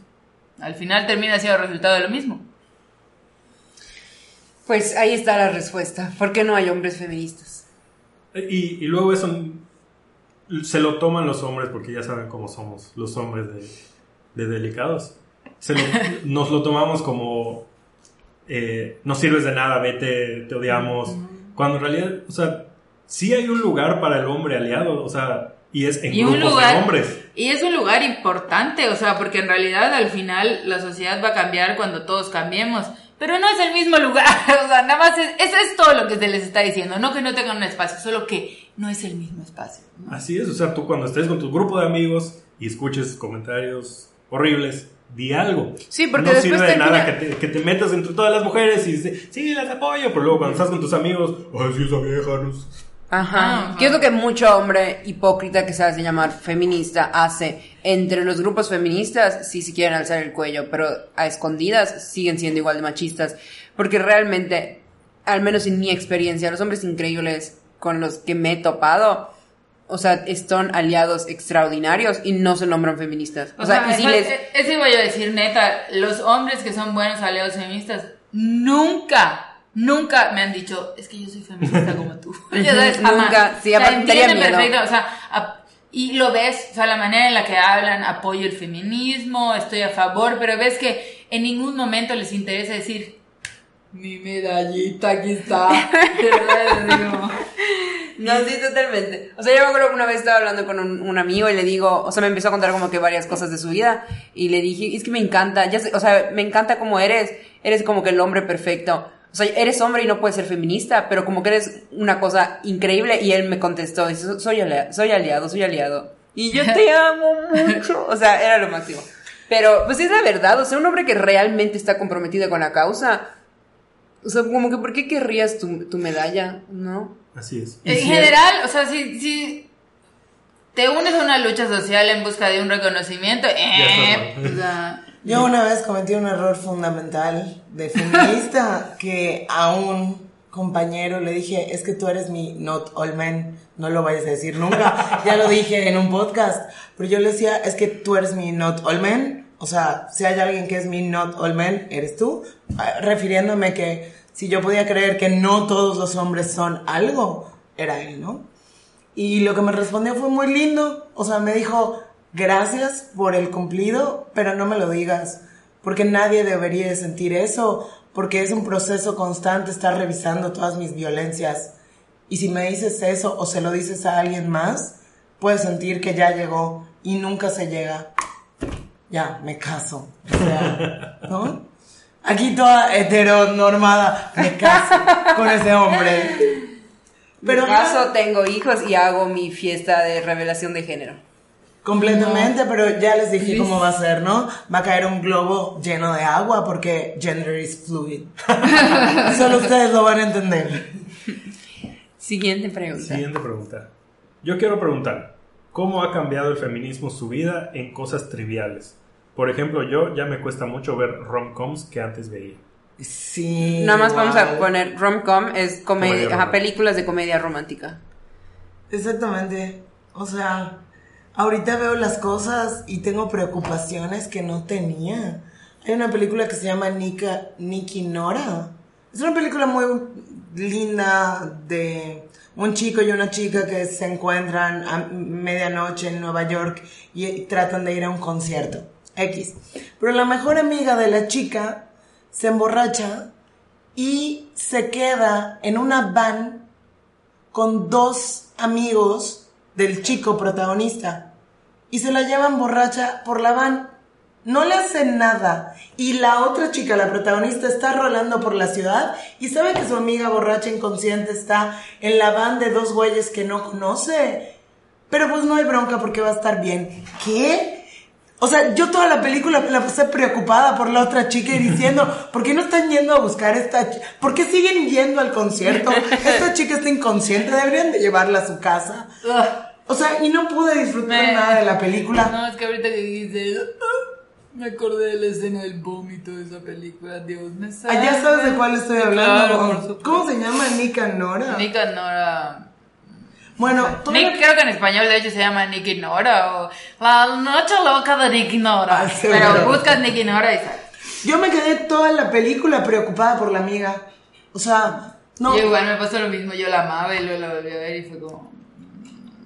al final termina siendo resultado de lo mismo. Pues ahí está la respuesta. ¿Por qué no hay hombres feministas? Y, y luego eso se lo toman los hombres porque ya saben cómo somos los hombres de, de delicados. Se lo- nos lo tomamos como eh, no sirves de nada, vete, te odiamos. Cuando en realidad, o sea, sí hay un lugar para el hombre aliado, o sea, y es en Y un grupos lugar- de hombres. Y es un lugar importante, o sea, porque en realidad al final la sociedad va a cambiar cuando todos cambiemos. Pero no es el mismo lugar, o sea, nada más es, eso es todo lo que se les está diciendo, no que no tengan un espacio, solo que no es el mismo espacio. ¿no? Así es, o sea, tú cuando estés con tu grupo de amigos y escuches comentarios horribles, di algo. Sí, porque no sirve de nada que te, que te metas entre todas las mujeres y dices, sí, las apoyo, pero luego cuando estás con tus amigos, ay, sí, esa vieja, no sé". Ajá. Que es lo que mucho hombre hipócrita que se hace llamar feminista hace. Entre los grupos feministas sí se quieren alzar el cuello, pero a escondidas siguen siendo igual de machistas. Porque realmente, al menos en mi experiencia, los hombres increíbles con los que me he topado, o sea, son aliados extraordinarios y no se nombran feministas. O, sea, y si eso, les... eso iba yo a decir, neta, los hombres que son buenos aliados feministas nunca, nunca me han dicho, es que yo soy feminista como tú. Ya sabes, jamás. Nunca, sí, O sea, entienden perfecto, o sea, a- y lo ves, o sea, la manera en la que hablan, apoyo el feminismo, estoy a favor, pero ves que en ningún momento les interesa decir, mi medallita aquí está. No, sí, totalmente. O sea, yo me acuerdo que una vez estaba hablando con un, un amigo y le digo, o sea, me empezó a contar como que varias cosas de su vida y le dije, es que me encanta, ya sé, o sea, me encanta como eres, eres como que el hombre perfecto. O sea, eres hombre y no puedes ser feminista, pero como que eres una cosa increíble y él me contestó, dice, soy, alia- soy aliado, soy aliado. Y yo te amo mucho. O sea, era lo máximo. Pero, pues es la verdad, o sea, un hombre que realmente está comprometido con la causa, o sea, como que, ¿por qué querrías tu, tu medalla? ¿No? Así es. En si- general, o sea, si, si te unes a una lucha social en busca de un reconocimiento, eh, o sea, Yo una vez cometí un error fundamental de feminista que a un compañero le dije, es que tú eres mi not all men, no lo vayas a decir nunca, ya lo dije en un podcast, pero yo le decía, es que tú eres mi not all men, o sea, si hay alguien que es mi not all men, eres tú, Ah, refiriéndome que si yo podía creer que no todos los hombres son algo, era él, ¿no? Y lo que me respondió fue muy lindo. O sea, me dijo, gracias por el cumplido, pero no me lo digas. Porque nadie debería de sentir eso. Porque es un proceso constante estar revisando todas mis violencias. Y si me dices eso o se lo dices a alguien más, puedes sentir que ya llegó y nunca se llega. Ya, me caso. O sea, ¿no? Aquí toda heteronormada, me caso con ese hombre. Pero en caso tengo hijos y hago mi fiesta de revelación de género. Completamente, pero ya les dije cómo va a ser, ¿no? Va a caer un globo lleno de agua porque gender is fluid. Solo ustedes lo van a entender. Siguiente pregunta. Siguiente pregunta. Yo quiero preguntar, ¿cómo ha cambiado el feminismo su vida en cosas triviales? Por ejemplo, yo ya me cuesta mucho ver rom-coms que antes veía. Sí. Nada más vamos a poner rom-com, es Comedia comedia, ajá, romántica. películas de comedia romántica. Exactamente. O sea, ahorita veo las cosas y tengo preocupaciones que no tenía. Hay una película que se llama Nika, Nikki Nora. Es una película muy linda de un chico y una chica que se encuentran a medianoche en Nueva York y tratan de ir a un concierto. X. Pero la mejor amiga de la chica se emborracha y se queda en una van con dos amigos del chico protagonista y se la llevan borracha por la van. No le hacen nada. Y la otra chica, la protagonista, está rolando por la ciudad y sabe que su amiga borracha inconsciente está en la van de dos güeyes que no conoce. Pero pues no hay bronca porque va a estar bien. ¿Qué? O sea, yo toda la película la pasé preocupada por la otra chica y diciendo, ¿por qué no están yendo a buscar a esta chica? ¿Por qué siguen yendo al concierto? Esta chica está inconsciente, deberían de llevarla a su casa. O sea, y no pude disfrutar Me- nada de la película. No, es que ahorita que dijiste, "Ah", me acordé de la escena del vómito de esa película. Dios me. Ah, ya sabes de cuál estoy hablando. Claro. ¿Cómo se llama? Nika Nora. Nika Nora. Bueno, Nick, la- creo que en español de hecho se llama Nicky Nora o La Noche Loca de Nicky Nora. Ah. Pero buscas Nicky Nora y sale. yo me quedé toda la película preocupada por la amiga. O sea, No. Yo igual me pasó lo mismo, yo la amaba y luego la volví a ver y fue como...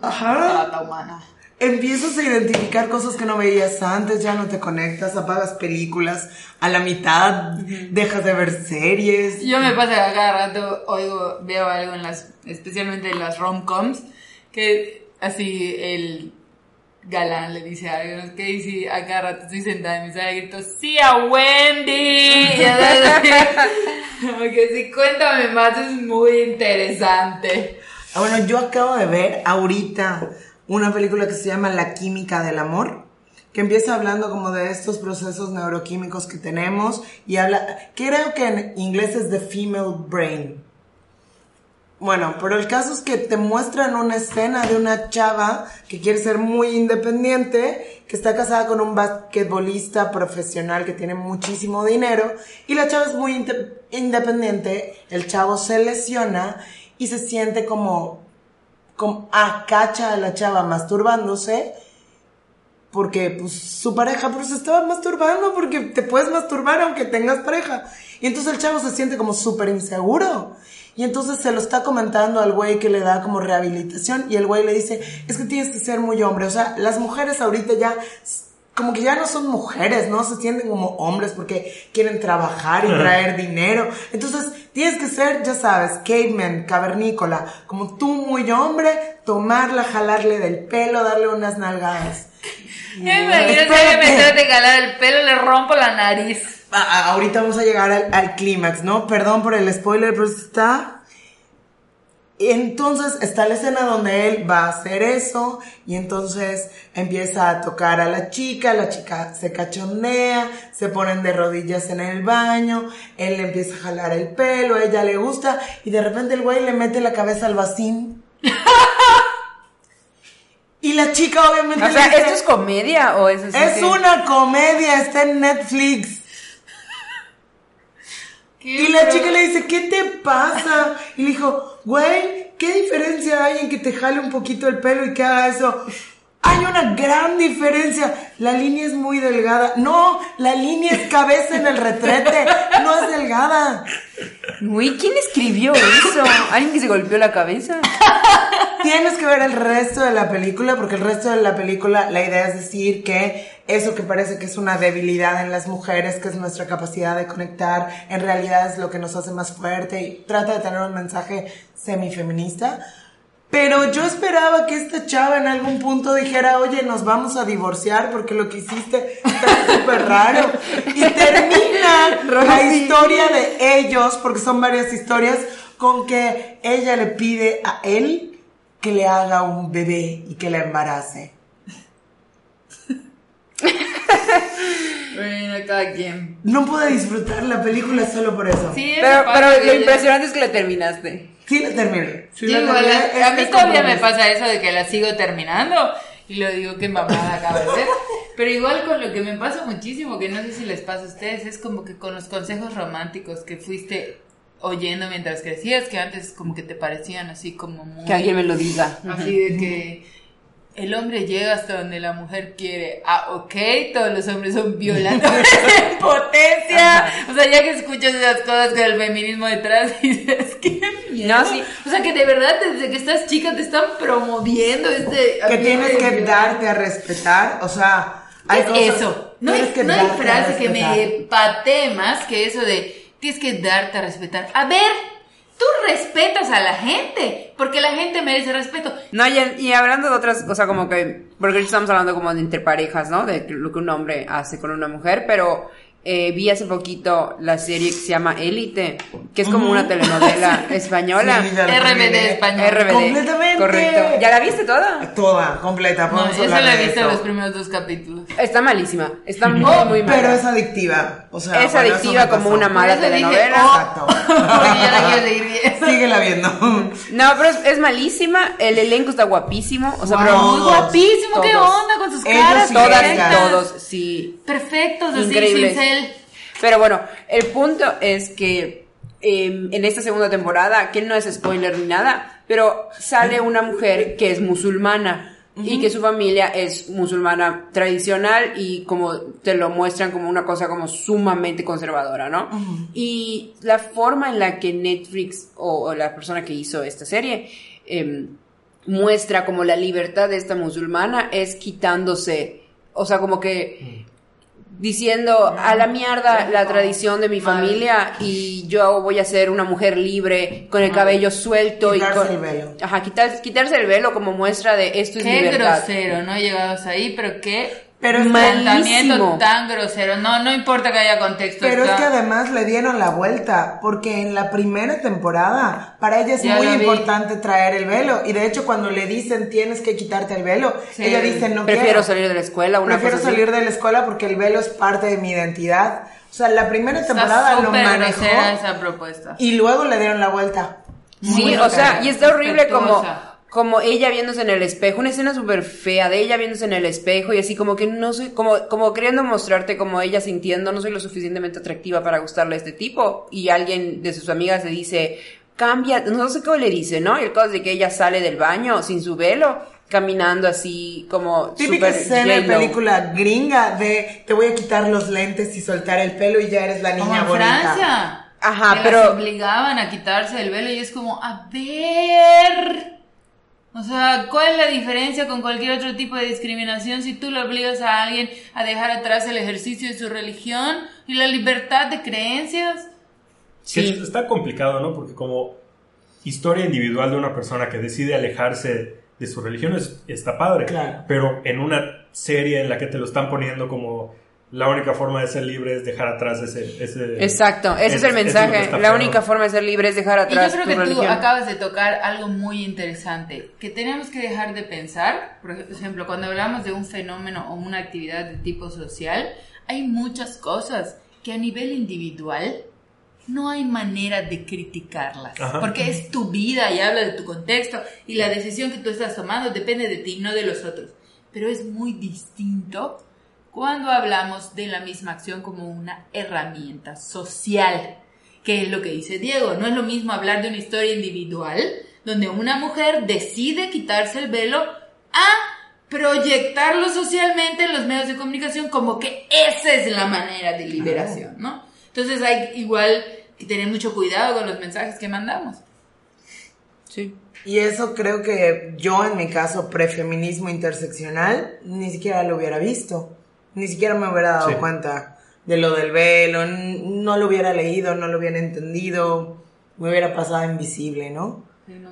Ajá. Trata humana. Empiezas a identificar cosas que no veías antes, ya no te conectas, apagas películas a la mitad, dejas de ver series. Yo me pasa que cada rato oigo, veo algo en las, especialmente en las rom-coms, que así el galán le dice algo, que dice a cada rato estoy sentada en mi sala y grito, ¡Sí a Wendy! Y entonces, como que sí, cuéntame más, es muy interesante. Ah, bueno, yo acabo de ver ahorita una película que se llama La química del amor, que empieza hablando como de estos procesos neuroquímicos que tenemos y habla, creo que en inglés es The Female Brain. Bueno, pero el caso es que te muestran una escena de una chava que quiere ser muy independiente, que está casada con un basquetbolista profesional que tiene muchísimo dinero, y la chava es muy inde- independiente, el chavo se lesiona y se siente como, como acacha a la chava masturbándose, porque pues su pareja pues se estaba masturbando porque te puedes masturbar aunque tengas pareja. Y entonces el chavo se siente como súper inseguro. Y entonces se lo está comentando al güey que le da como rehabilitación y el güey le dice, es que tienes que ser muy hombre. O sea, las mujeres ahorita ya, como que ya no son mujeres, ¿no? Se sienten como hombres porque quieren trabajar y traer dinero. Entonces tienes que ser, ya sabes, caveman, cavernícola, como tú muy hombre, tomarla, jalarle del pelo, darle unas nalgadas. Me imagino que me de jalar el pelo, le rompo la nariz. A- ahorita vamos a llegar al, al clímax, ¿no? Perdón por el spoiler, pero está. Entonces está la escena donde él va a hacer eso y entonces empieza a tocar a la chica, la chica se cachondea, se ponen de rodillas en el baño, él le empieza a jalar el pelo, a ella le gusta y de repente el güey le mete la cabeza al vacín. y la chica obviamente... O le sea, dice, ¿esto es comedia o es es una comedia, está en Netflix. Y la chica le dice, ¿qué te pasa? Y le dijo, güey, ¿qué diferencia hay en que te jale un poquito el pelo y que haga eso? Hay una gran diferencia. La línea es muy delgada. No, la línea es cabeza en el retrete. No es delgada. Uy, ¿quién escribió eso? ¿Alguien que se golpeó la cabeza? Tienes que ver el resto de la película porque el resto de la película la idea es decir que eso que parece que es una debilidad en las mujeres, que es nuestra capacidad de conectar, en realidad es lo que nos hace más fuerte y trata de tener un mensaje semifeminista. Pero yo esperaba que esta chava en algún punto dijera, oye, nos vamos a divorciar porque lo que hiciste está súper raro. Y termina la historia de ellos, porque son varias historias, con que ella le pide a él que le haga un bebé y que la embarace. Bueno, cada quien. No pude disfrutar la película solo por eso. Sí, Pero, pero lo impresionante es que la terminaste. Sí la terminé. Sí Sí, la igual, terminé. a, mí todavía me pasa eso de que la sigo terminando y lo digo que mamada acaba de ver. Pero igual con lo que me pasa muchísimo, que no sé si les pasa a ustedes, es como que con los consejos románticos que fuiste oyendo mientras crecías, que antes como que te parecían así como muy... Que alguien me lo diga. Así de que el hombre llega hasta donde la mujer quiere. Ah, ok, todos los hombres son violadores en potencia. O sea, ya que escuchas esas cosas con el feminismo detrás, dices, qué miedo. No, sí. O sea, que de verdad desde que estás chica te están promoviendo este... Que tienes que darte a respetar, o sea, hay ¿Qué es cosas- eso? No hay, que no hay frase que me patee más que eso de tienes que darte a respetar. A ver, tú respetas a la gente, porque la gente merece respeto. No, y, hablando de otras, o sea, como que, porque estamos hablando como de entre parejas, ¿no? De lo que un hombre hace con una mujer, pero eh, vi hace poquito la serie que se llama Élite, que es como una telenovela española. Sí, RBD terminé. español. RBD. Completamente. Correcto. ¿Ya la viste toda? Toda, completa. No, yo solo he visto los primeros dos capítulos. Está malísima. Está muy, Oh, muy mala. pero es adictiva. O sea, Es bueno, adictiva como una mala eso dije, telenovela. oh. Exacto. Porque ya la quiero seguir viendo. Síguela viendo. No, pero es, es malísima. El elenco está guapísimo. O sea, Wow. pero Muy guapísimo, ¿qué Todos. onda con sus Ellos caras? sí todas todos, sí. Perfectos, así, Increíbles. Pero bueno, el punto es que eh, en esta segunda temporada, que no es spoiler ni nada, pero sale una mujer que es musulmana. y que su familia es musulmana tradicional y como te lo muestran como una cosa como sumamente conservadora, ¿no? Y la forma en la que Netflix o, o la persona que hizo esta serie em, muestra como la libertad de esta musulmana es quitándose, o sea, como que diciendo a la mierda la tradición de mi familia y yo voy a ser una mujer libre con el cabello suelto Quitarse y con el velo. Ajá, quitar- quitarse el velo como muestra de esto es Qué libertad. grosero, ¿no? Llegados ahí, pero qué Pero es Malísimo. tan grosero. No, no importa que haya contexto. Pero es está- que además le dieron la vuelta, porque en la primera temporada para ella es Ya muy importante traer el velo. Y de hecho cuando le dicen tienes que quitarte el velo, Sí. ella dice no Prefiero quiero. salir de la escuela, una Prefiero cosa así. salir de la escuela porque el velo es parte de mi identidad. O sea, la primera Está temporada lo manejó esa propuesta. y luego le dieron la vuelta. Sí, Muy o sea, y está horrible como. Como ella viéndose en el espejo, una escena súper fea de ella viéndose en el espejo y así como que no soy, como, como queriendo mostrarte como ella sintiendo no soy lo suficientemente atractiva para gustarle a este tipo y alguien de sus amigas le dice, cambia, no sé cómo le dice, ¿no? Y el caso es de que ella sale del baño sin su velo, caminando así como Típica escena de película gringa de te voy a quitar los lentes y soltar el pelo y ya eres la Como niña en bonita. Francia. Ajá, que pero- las obligaban a quitarse el velo y es como, a ver. O sea, ¿cuál es la diferencia con cualquier otro tipo de discriminación si tú le obligas a alguien a dejar atrás el ejercicio de su religión y la libertad de creencias? Sí. Está complicado, ¿no? Porque como historia individual de una persona que decide alejarse de su religión es- está padre. Claro. Pero en una serie en la que te lo están poniendo como la única forma de ser libre es dejar atrás ese... ese Exacto, ese es, el mensaje. La única forma de ser libre es dejar Y yo atrás creo tu que tú acabas de tocar algo muy interesante, que tenemos que dejar de pensar, por ejemplo, cuando hablamos de un fenómeno o una actividad de tipo social, hay muchas cosas que a nivel individual no hay manera de criticarlas, Ajá. porque es tu vida y habla de tu contexto y la decisión que tú estás tomando depende de ti, no de los otros. Pero es muy distinto cuando hablamos de la misma acción como una herramienta social, que es lo que dice Diego. No es lo mismo hablar de una historia individual, donde una mujer decide quitarse el velo, a proyectarlo socialmente en los medios de comunicación como que esa es la manera de liberación, ¿no? Entonces hay igual que tener mucho cuidado con los mensajes que mandamos. Sí. Y eso creo que yo en mi caso prefeminismo interseccional ni siquiera lo hubiera visto, ni siquiera me hubiera dado Sí. cuenta de lo del velo, n- no lo hubiera leído, no lo hubiera entendido, me hubiera pasado invisible, ¿no?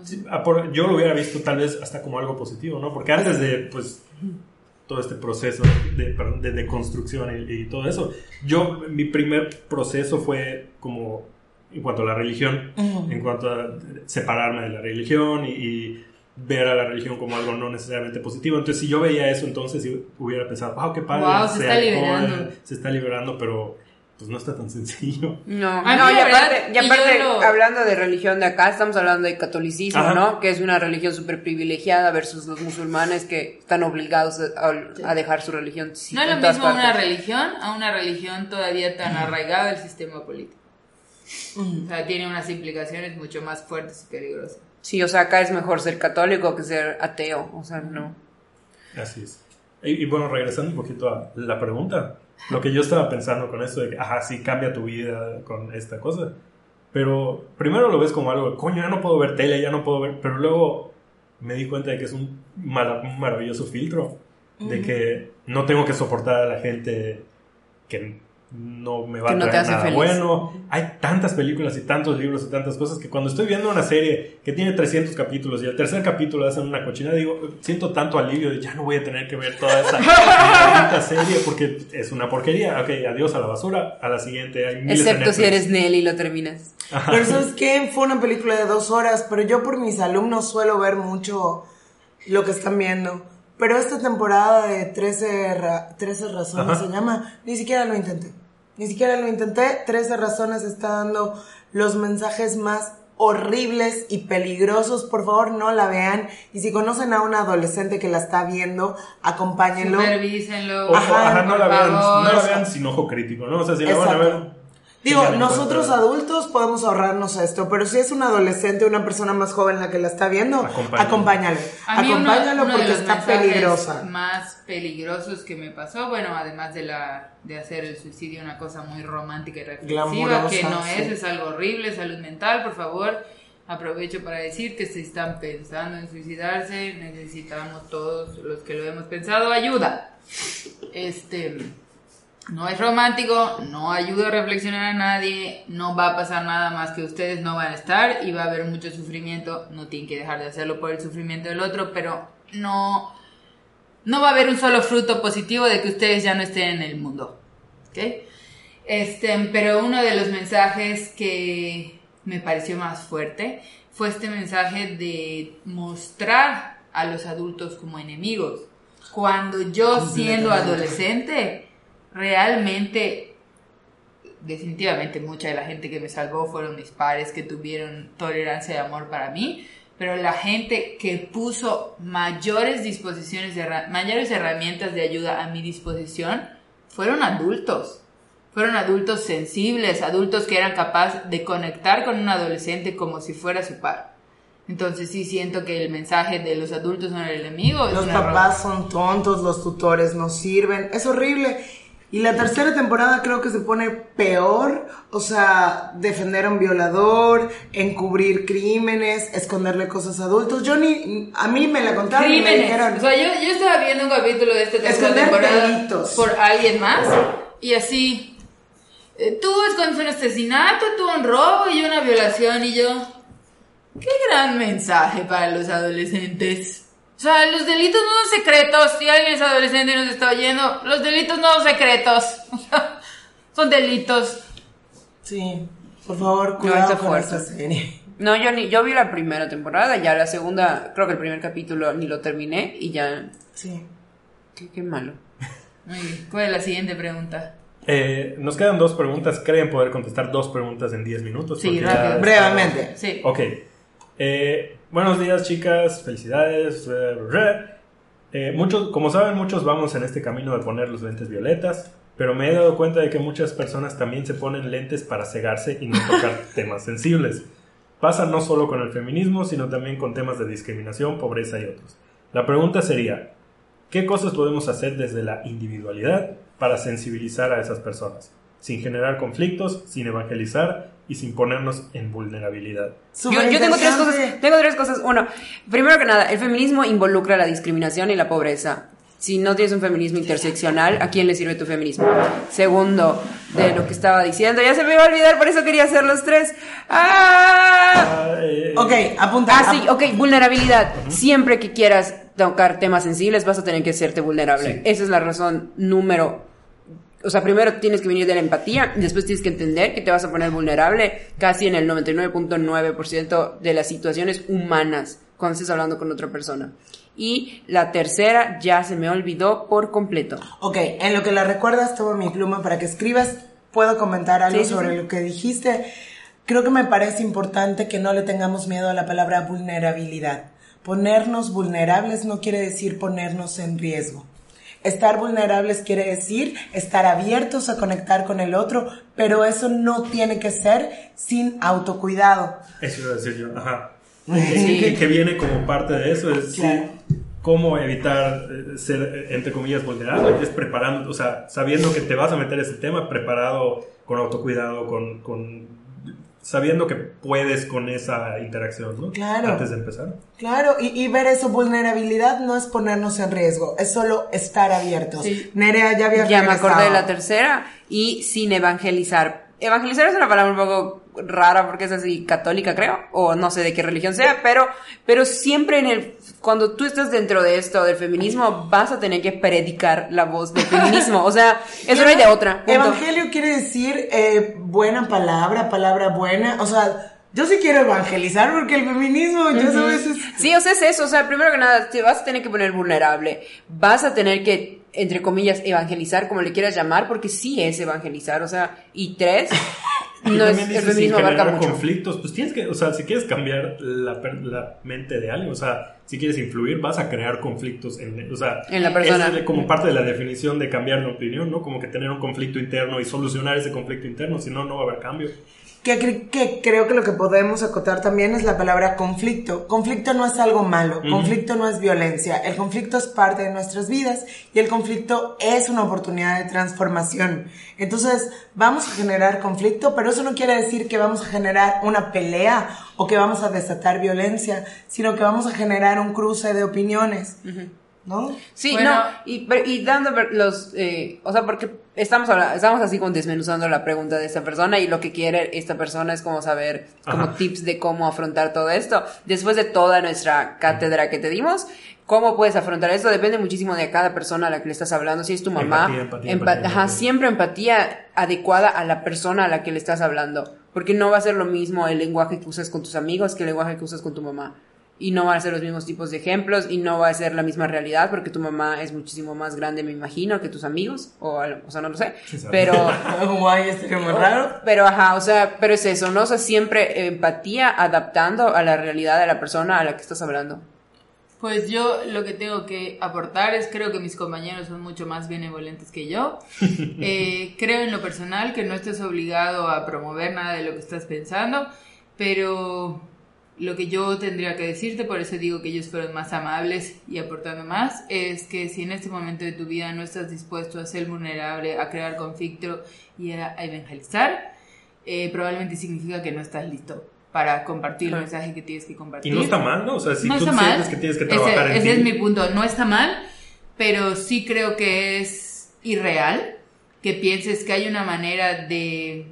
Sí, ah, por- yo lo hubiera visto tal vez hasta como algo positivo, ¿no? Porque antes de, pues, todo este proceso de, perdón, de, de construcción y, y todo eso, yo, mi primer proceso fue como, en cuanto a la religión, en cuanto a separarme de la religión y, y ver a la religión como algo no necesariamente positivo. Entonces, si yo veía eso, entonces hubiera pensado, wow, qué padre, Wow, se está alejó, liberando. se está liberando, pero pues no está tan sencillo. No, no, y aparte, y aparte lo- hablando de religión de acá, estamos hablando de catolicismo, Ajá. ¿no? Que es una religión súper privilegiada versus los musulmanes que están obligados a, a dejar su religión. sí, no es lo mismo una partes. religión a una religión todavía tan arraigada al sistema político. O sea, tiene unas implicaciones mucho más fuertes y peligrosas. Sí, o sea, acá es mejor ser católico que ser ateo, o sea, no. Así es. Y, y bueno, regresando un poquito a la pregunta, lo que yo estaba pensando con esto de que, ajá, sí cambia tu vida con esta cosa, pero primero lo ves como algo, coño, ya no puedo ver tele, ya no puedo ver, pero luego me di cuenta de que es un, mala- un maravilloso filtro, de que no tengo que soportar a la gente que no me va Que a no te traer hace nada feliz. bueno. Hay tantas películas y tantos libros y tantas cosas que cuando estoy viendo una serie que tiene 300 capítulos y el tercer capítulo hacen una cochina, digo, siento tanto alivio de ya no voy a tener que ver toda esa maldita serie porque es una porquería. Ok, adiós a la basura, a la siguiente. Hay miles de Excepto si eres Nelly y lo terminas. Pero ¿sabes qué? Fue una película de dos horas, pero yo por mis alumnos suelo ver mucho lo que están viendo. Pero esta temporada de 13, ra- 13 razones Ajá. se llama, ni siquiera lo intenté. Ni siquiera lo intenté. 13 razones está dando los mensajes más horribles y peligrosos. Por favor, no la vean. Y si conocen a un adolescente que la está viendo, acompáñenlo. Supervísenlo. Ajá, ajá, no, la vean, no la vean sin ojo crítico, ¿no? O sea, si la van a ver. Digo, nosotros adultos podemos ahorrarnos esto, pero si es un adolescente o una persona más joven la que la está viendo, Acompáñalo. acompáñalo. A mí uno- Acompáñalo uno de porque los está peligrosa. más peligrosos que me pasó, bueno, además de la de hacer el suicidio una cosa muy romántica y reflexiva, Glamurosa, que no sí. es, es algo horrible, salud mental, por favor. Aprovecho para decir que si están pensando en suicidarse, necesitamos todos los que lo hemos pensado ayuda. Este no es romántico, no ayuda a reflexionar a nadie, no va a pasar nada más que ustedes no van a estar y va a haber mucho sufrimiento, no tienen que dejar de hacerlo por el sufrimiento del otro, pero no, no va a haber un solo fruto positivo de que ustedes ya no estén en el mundo. ¿ok? Este, pero uno de los mensajes que me pareció más fuerte fue este mensaje de mostrar a los adultos como enemigos. Cuando yo siendo adolescente, realmente, definitivamente mucha de la gente que me salvó fueron mis padres que tuvieron tolerancia y amor para mí, pero la gente que puso mayores disposiciones, de mayores herramientas de ayuda a mi disposición, fueron adultos. Fueron adultos sensibles, adultos que eran capaces de conectar con un adolescente como si fuera su par. Entonces sí siento que el mensaje de los adultos son el enemigo. Los un error. papás son tontos, los tutores no sirven. Es horrible. Y la tercera temporada creo que se pone peor. O sea, defender a un violador, encubrir crímenes, esconderle cosas a adultos. Yo ni. A mí me la contaron y me Crímenes. dijeron. O sea, yo, yo estaba viendo un capítulo de esta tercera temporada delitos. por alguien más y así. eh, Tú escondes un asesinato, tú un robo y una violación y yo. Qué gran mensaje para los adolescentes. O sea, los delitos no son secretos. Si alguien es adolescente y nos está oyendo, los delitos no son secretos. Son delitos. Sí, por favor, cuidado está con fuerte. esta serie. No, yo ni, yo vi la primera temporada, ya la segunda, creo que el primer capítulo ni lo terminé y ya, Sí. qué, qué malo. Muy bien. ¿Cuál es la siguiente pregunta? Eh, nos quedan dos preguntas. ¿Creen poder contestar dos preguntas en 10 minutos? Sí, rápido. Brevemente. Sí. Ok. Eh, buenos días, chicas. Felicidades. Re, re. Eh, muchos, como saben, muchos vamos en este camino de poner los lentes violetas, pero me he dado cuenta de que muchas personas también se ponen lentes para cegarse y no tocar temas sensibles. Pasa no solo con el feminismo, sino también con temas de discriminación, pobreza y otros. La pregunta sería, ¿qué cosas podemos hacer desde la individualidad para sensibilizar a esas personas? Sin generar conflictos, sin evangelizar y sin ponernos en vulnerabilidad. Yo, yo tengo tres cosas, tengo tres cosas. Uno, primero que nada, el feminismo involucra la discriminación y la pobreza. Si no tienes un feminismo interseccional, ¿a quién le sirve tu feminismo? Segundo, de lo que estaba diciendo, ya se me iba a olvidar, por eso quería hacer los tres. ¡Ah! Ok, apunta. Ah, sí, ok, vulnerabilidad. Siempre que quieras tocar temas sensibles, vas a tener que hacerte vulnerable. Sí. Esa es la razón número. O sea, primero tienes que venir de la empatía, y después tienes que entender que te vas a poner vulnerable casi en el 99.9% de las situaciones humanas cuando estés hablando con otra persona. Y la tercera ya se me olvidó por completo. Ok, en lo que la recuerdas, tomo mi pluma para que escribas. Puedo comentar algo Sí, sí, sobre sí. lo que dijiste. Creo que me parece importante que no le tengamos miedo a la palabra vulnerabilidad. Ponernos vulnerables no quiere decir ponernos en riesgo. Estar vulnerables quiere decir estar abiertos a conectar con el otro, pero eso no tiene que ser sin autocuidado. Eso iba a decir yo, ajá. Que, que viene como parte de eso, es Claro. cómo evitar eh, ser, entre comillas, vulnerable, es preparando, o sea, sabiendo que te vas a meter ese tema, preparado con autocuidado, con, con sabiendo que puedes con esa interacción, ¿no? Claro. Antes de empezar. Claro, y, y ver eso, vulnerabilidad no es ponernos en riesgo, es solo estar abiertos. Sí. Nerea ya había Ya me acordé de la tercera y sin evangelizar. Evangelizar es una palabra un poco rara porque es así católica creo o no sé de qué religión sea, pero pero siempre en el cuando tú estás dentro de esto del feminismo vas a tener que predicar la voz del feminismo, o sea, eso no hay de otra. punto. Evangelio quiere decir eh, buena palabra, palabra buena. O sea, yo sí quiero evangelizar porque el feminismo, sabes, es- Sí, o sea, es eso, o sea, primero que nada, te vas a tener que poner vulnerable, vas a tener que, entre comillas, evangelizar, como le quieras llamar, porque sí es evangelizar, o sea, y tres, No, es- el feminismo sin abarca mucho. conflictos, pues tienes que, o sea, si quieres cambiar la, la mente de alguien, o sea, si quieres influir, vas a crear conflictos en, o sea, En la persona. es como parte de la definición de cambiar de opinión, ¿no? Como que tener un conflicto interno y solucionar ese conflicto interno, si no, no va a haber cambio. Que, cre- que creo que lo que podemos acotar también es la palabra conflicto. Conflicto no es algo malo, conflicto no es violencia, el conflicto es parte de nuestras vidas y el conflicto es una oportunidad de transformación. Entonces, vamos a generar conflicto, pero eso no quiere decir que vamos a generar una pelea o que vamos a desatar violencia, sino que vamos a generar un cruce de opiniones, ¿no? Sí, Bueno. no, y, pero- y dando ver- los, eh, o sea, porque estamos habla- estamos así como desmenuzando la pregunta de esta persona y lo que quiere esta persona es como saber, como Ajá. tips de cómo afrontar todo esto. Después de toda nuestra cátedra que te dimos, ¿cómo puedes afrontar esto? Depende muchísimo de cada persona a la que le estás hablando, si es tu mamá. Empatía, empatía, empa- empatía, ajá, empatía. siempre empatía adecuada a la persona a la que le estás hablando, porque no va a ser lo mismo el lenguaje que usas con tus amigos que el lenguaje que usas con tu mamá. Y no van a ser los mismos tipos de ejemplos y no va a ser la misma realidad porque tu mamá es muchísimo más grande, me imagino, que tus amigos. O, o sea, no lo sé. Pero, Guay, estaría muy raro. pero ajá, o sea, pero es eso, ¿no? O sea, siempre empatía adaptando a la realidad de la persona a la que estás hablando. Pues yo lo que tengo que aportar es creo que mis compañeros son mucho más benevolentes que yo. Eh, creo en lo personal que no estás obligado a promover nada de lo que estás pensando, pero lo que yo tendría que decirte, por eso digo que ellos fueron más amables y aportando más, es que si en este momento de tu vida no estás dispuesto a ser vulnerable, a crear conflicto y a, evangelizar, eh, probablemente significa que no estás listo para compartir el Claro. mensaje que tienes que Y compartir no está mal, ¿no? O sea, si no tú sientes mal. que tienes que Ese- trabajar en ese, ti. es mi punto. No está mal, pero sí creo que es irreal que pienses que hay una manera de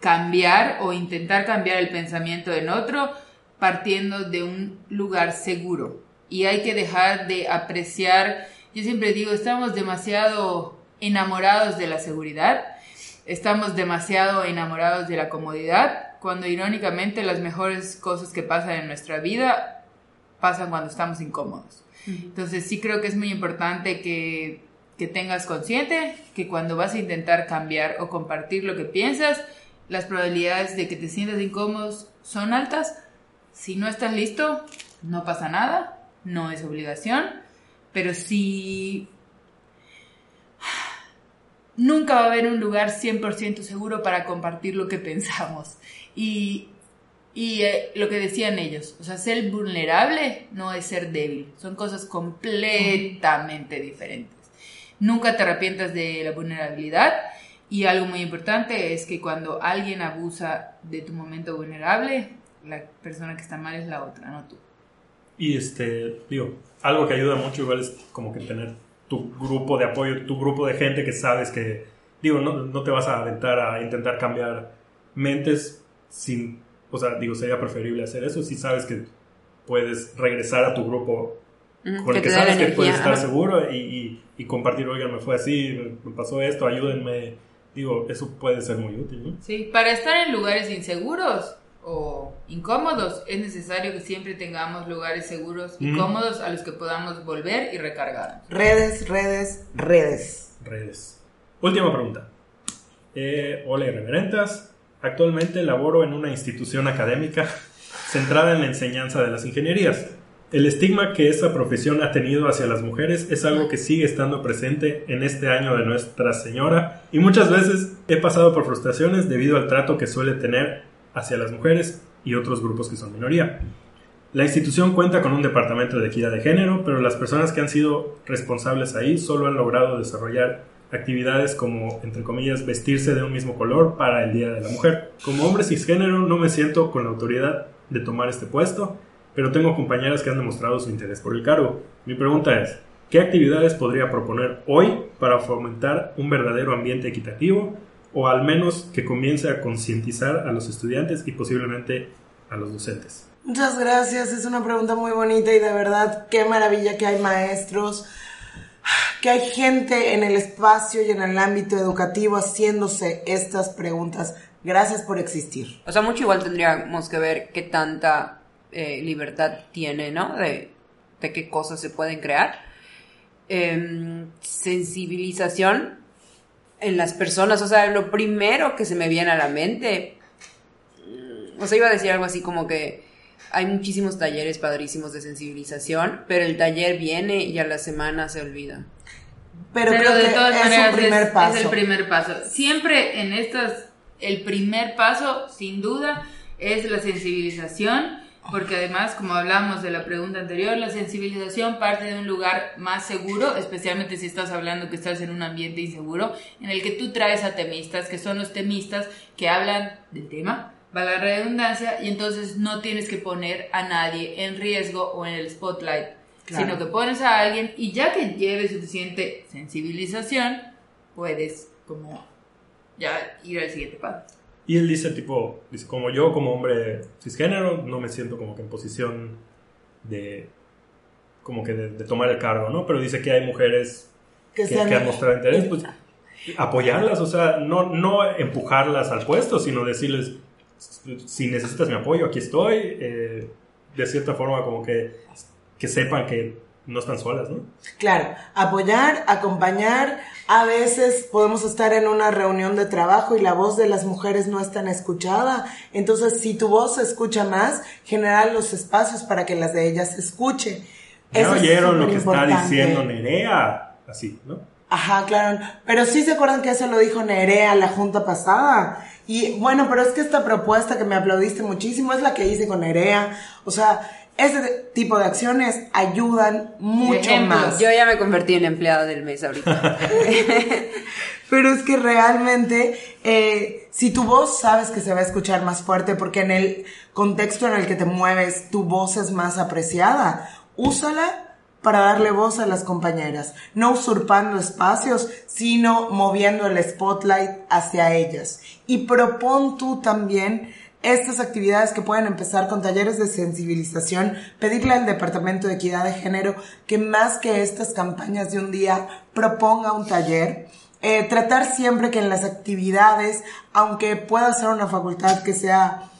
cambiar o intentar cambiar el pensamiento en otro partiendo de un lugar seguro. Y hay que dejar de apreciar, yo siempre digo, estamos demasiado enamorados de la seguridad, estamos demasiado enamorados de la comodidad, cuando irónicamente las mejores cosas que pasan en nuestra vida pasan cuando estamos incómodos. Entonces sí creo que es muy importante que, que tengas consciente que cuando vas a intentar cambiar o compartir lo que piensas, las probabilidades de que te sientas incómodos son altas. Si no estás listo, no pasa nada, no es obligación, pero si nunca va a haber un lugar 100% seguro para compartir lo que pensamos. Y, y eh, lo que decían ellos, o sea, ser vulnerable no es ser débil, son cosas completamente diferentes. Nunca te arrepientas de la vulnerabilidad y algo muy importante es que cuando alguien abusa de tu momento vulnerable, la persona que está mal es la otra, no tú. Y este, digo, algo que ayuda mucho igual es como que tener tu grupo de apoyo, tu grupo de gente que sabes que, digo, no, no te vas a aventar a intentar cambiar mentes sin, o sea, digo, sería preferible hacer eso si sabes que puedes regresar a tu grupo con el que sabes que puedes estar seguro y, y- y compartir, oigan, me fue así, me, me pasó esto, ayúdenme. Digo, eso puede ser muy útil, ¿no? Sí, para estar en lugares inseguros o incómodos es necesario que siempre tengamos lugares seguros y cómodos a los que podamos volver y recargar. Redes, redes, redes. redes. Última pregunta. Eh, hola irreverentas. Actualmente laboro en una institución académica centrada en la enseñanza de las ingenierías. El estigma que esta profesión ha tenido hacia las mujeres es algo que sigue estando presente en este año de Nuestra Señora y muchas veces he pasado por frustraciones debido al trato que suele tener hacia las mujeres y otros grupos que son minoría. La institución cuenta con un departamento de equidad de género, pero las personas que han sido responsables ahí solo han logrado desarrollar actividades como, entre comillas, vestirse de un mismo color para el Día de la Mujer. Como hombre cisgénero no me siento con la autoridad de tomar este puesto, pero tengo compañeras que han demostrado su interés por el cargo. Mi pregunta es, ¿qué actividades podría proponer hoy para fomentar un verdadero ambiente equitativo o al menos que comience a concientizar a los estudiantes y posiblemente a los docentes? Muchas gracias, es una pregunta muy bonita y de verdad qué maravilla que hay maestros, que hay gente en el espacio y en el ámbito educativo haciéndose estas preguntas. Gracias por existir. O sea, mucho igual tendríamos que ver qué tanta eh, libertad tiene, ¿no? De, de qué cosas se pueden crear. Em, sensibilización en las personas. O sea, lo primero que se me viene a la mente, mm, o sea, iba a decir algo así como que hay muchísimos talleres padrísimos de sensibilización, pero el taller viene y a la semana se olvida. Pero, Pero, creo de que todas es maneras un primer es, paso. es el primer paso. Siempre en estas, el primer paso, sin duda, es la sensibilización, porque además, como hablamos de la pregunta anterior, la sensibilización parte de un lugar más seguro, especialmente si estás hablando que estás en un ambiente inseguro, en el que tú traes a temistas, que son los temistas que hablan del tema, va la redundancia, y entonces no tienes que poner a nadie en riesgo o en el spotlight, Claro. sino que pones a alguien y ya que lleves suficiente sensibilización, puedes como ya ir al siguiente paso. Y él dice, tipo, dice, como yo, como hombre cisgénero, no me siento como que en posición de, como que de, de tomar el cargo, ¿no? Pero dice que hay mujeres Que que, que han mostrado interés, pues apoyarlas, o sea, no, no empujarlas al puesto, sino decirles, si necesitas mi apoyo, aquí estoy, eh, de cierta forma como que, que sepan que no están solas, ¿no? Claro, apoyar, acompañar. A veces podemos estar en una reunión de trabajo y la voz de las mujeres no es tan escuchada. Entonces, si tu voz se escucha más, generar los espacios para que las de ellas se escuche. Ya Eso es oyeron lo que está superimportante. diciendo Nerea, así, ¿no? Ajá, claro. Pero sí se acuerdan que eso lo dijo Nerea la junta pasada. Y bueno, pero es que esta propuesta que me aplaudiste muchísimo es la que hice con Nerea. O sea, ese tipo de acciones ayudan mucho más. Yo ya me convertí en empleada del mes ahorita. Pero es que realmente, eh, si tu voz sabes que se va a escuchar más fuerte, porque en el contexto en el que te mueves, tu voz es más apreciada, úsala para darle voz a las compañeras, no usurpando espacios, sino moviendo el spotlight hacia ellas. Y propon tú también estas actividades que pueden empezar con talleres de sensibilización, pedirle al Departamento de Equidad de Género que más que estas campañas de un día proponga un taller. Eh, tratar siempre que en las actividades, aunque pueda ser una facultad que sea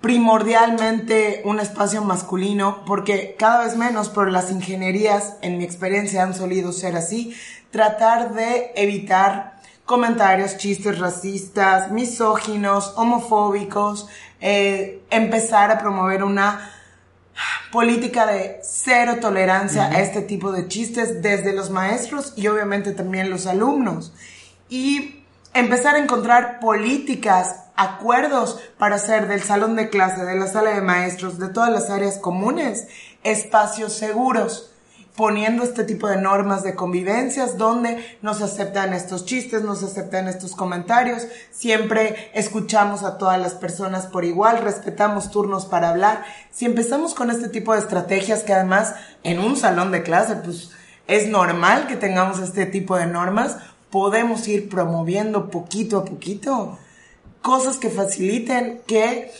primordialmente un espacio masculino, porque cada vez menos, pero las ingenierías, en mi experiencia, han solido ser así, tratar de evitar comentarios, chistes racistas, misóginos, homofóbicos, eh, empezar a promover una política de cero tolerancia a este tipo de chistes desde los maestros y obviamente también los alumnos. Y empezar a encontrar políticas, acuerdos para hacer del salón de clase, de la sala de maestros, de todas las áreas comunes, espacios seguros poniendo este tipo de normas de convivencias donde no se aceptan estos chistes, no se aceptan estos comentarios, siempre escuchamos a todas las personas por igual, respetamos turnos para hablar. Si empezamos con este tipo de estrategias que además en un salón de clase pues es normal que tengamos este tipo de normas, podemos ir promoviendo poquito a poquito cosas que faciliten que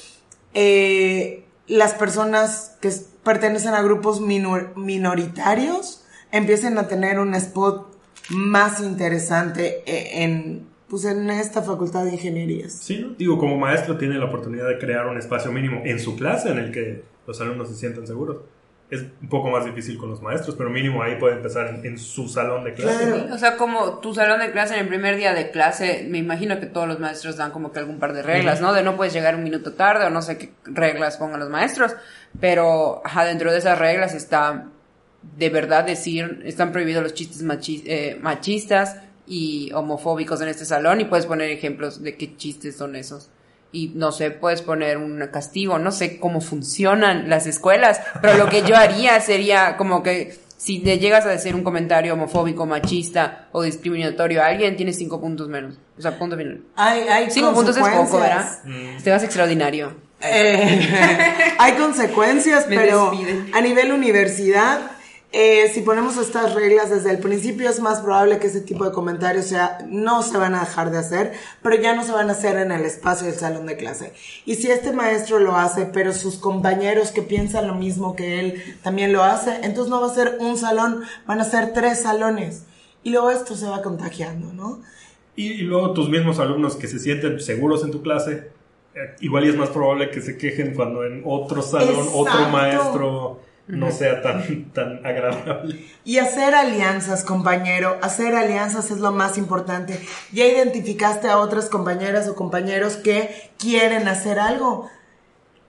eh, las personas que pertenecen a grupos minor- minoritarios empiecen a tener un spot más interesante e- en, pues en esta facultad de ingenierías. Sí. Digo, como maestro tiene la oportunidad de crear un espacio mínimo en su clase en el que los alumnos se sientan seguros. Es un poco más difícil con los maestros, pero mínimo ahí puede empezar en, en su salón de clase. Claro. O sea, como tu salón de clase en el primer día de clase, me imagino que todos los maestros dan como que algún par de reglas, ¿no? De no puedes llegar un minuto tarde o no sé qué reglas pongan los maestros, pero ajá, dentro de esas reglas está de verdad decir, están prohibidos los chistes machi- eh, machistas y homofóbicos en este salón y puedes poner ejemplos de qué chistes son esos. Y no sé, puedes poner un castigo, no sé cómo funcionan las escuelas, pero lo que yo haría sería como que si le llegas a decir un comentario homofóbico, machista o discriminatorio a alguien, tienes cinco puntos menos. O sea, punto final. Hay, hay Cinco puntos es poco. ¿verdad? Te vas extraordinario. Eh, hay consecuencias, pero a nivel universidad, eh, si ponemos estas reglas desde el principio, es más probable que ese tipo de comentarios sea, no se van a dejar de hacer, pero ya no se van a hacer en el espacio del salón de clase. Y si este maestro lo hace, pero sus compañeros que piensan lo mismo que él también lo hace, entonces no va a ser un salón, van a ser tres salones. Y luego esto se va contagiando, ¿no? Y, y luego tus mismos alumnos que se sienten seguros en tu clase, eh, igual y es más probable que se quejen cuando en otro salón, otro maestro no sea tan, tan agradable. Y hacer alianzas, compañero. Hacer alianzas es lo más importante. Ya identificaste a otras compañeras o compañeros que quieren hacer algo.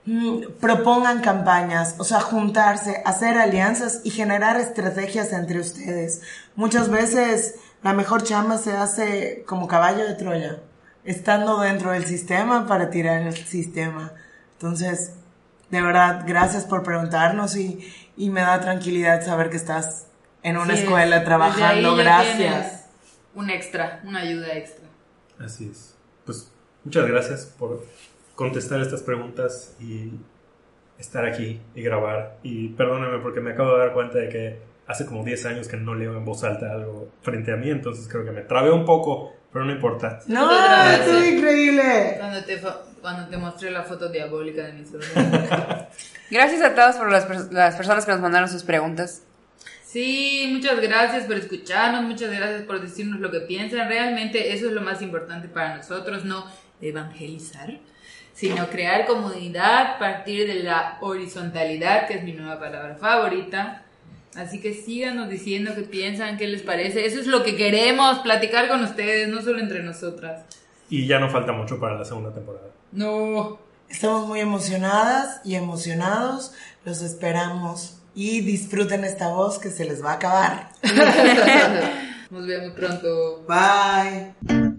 Mm, propongan campañas, o sea, juntarse, hacer alianzas y generar estrategias entre ustedes. Muchas veces la mejor chamba se hace como caballo de Troya, estando dentro del sistema para tirar el sistema. Entonces, de verdad, gracias por preguntarnos y, y me da tranquilidad saber que estás en una es. escuela trabajando. Gracias. Un extra, una ayuda extra. Así es. Pues muchas gracias por contestar estas preguntas y estar aquí y grabar. Y perdóname porque me acabo de dar cuenta de que hace como 10 años que no leo en voz alta algo frente a mí, entonces creo que me trabé un poco, pero no importa. No, estuvo increíble. Cuando te, fo- cuando te mostré la foto diabólica de mi sobrino. Gracias a todos por las, pers- las personas que nos mandaron sus preguntas. Sí, muchas gracias por escucharnos, muchas gracias por decirnos lo que piensan. Realmente eso es lo más importante para nosotros, no evangelizar, sino crear comunidad, partir de la horizontalidad, que es mi nueva palabra favorita. Así que síganos diciendo qué piensan, qué les parece. Eso es lo que queremos, platicar con ustedes, no solo entre nosotras. Y ya no falta mucho para la segunda temporada. No. Estamos muy emocionadas y emocionados. Los esperamos. Y disfruten esta voz que se les va a acabar. Nos vemos pronto. Bye.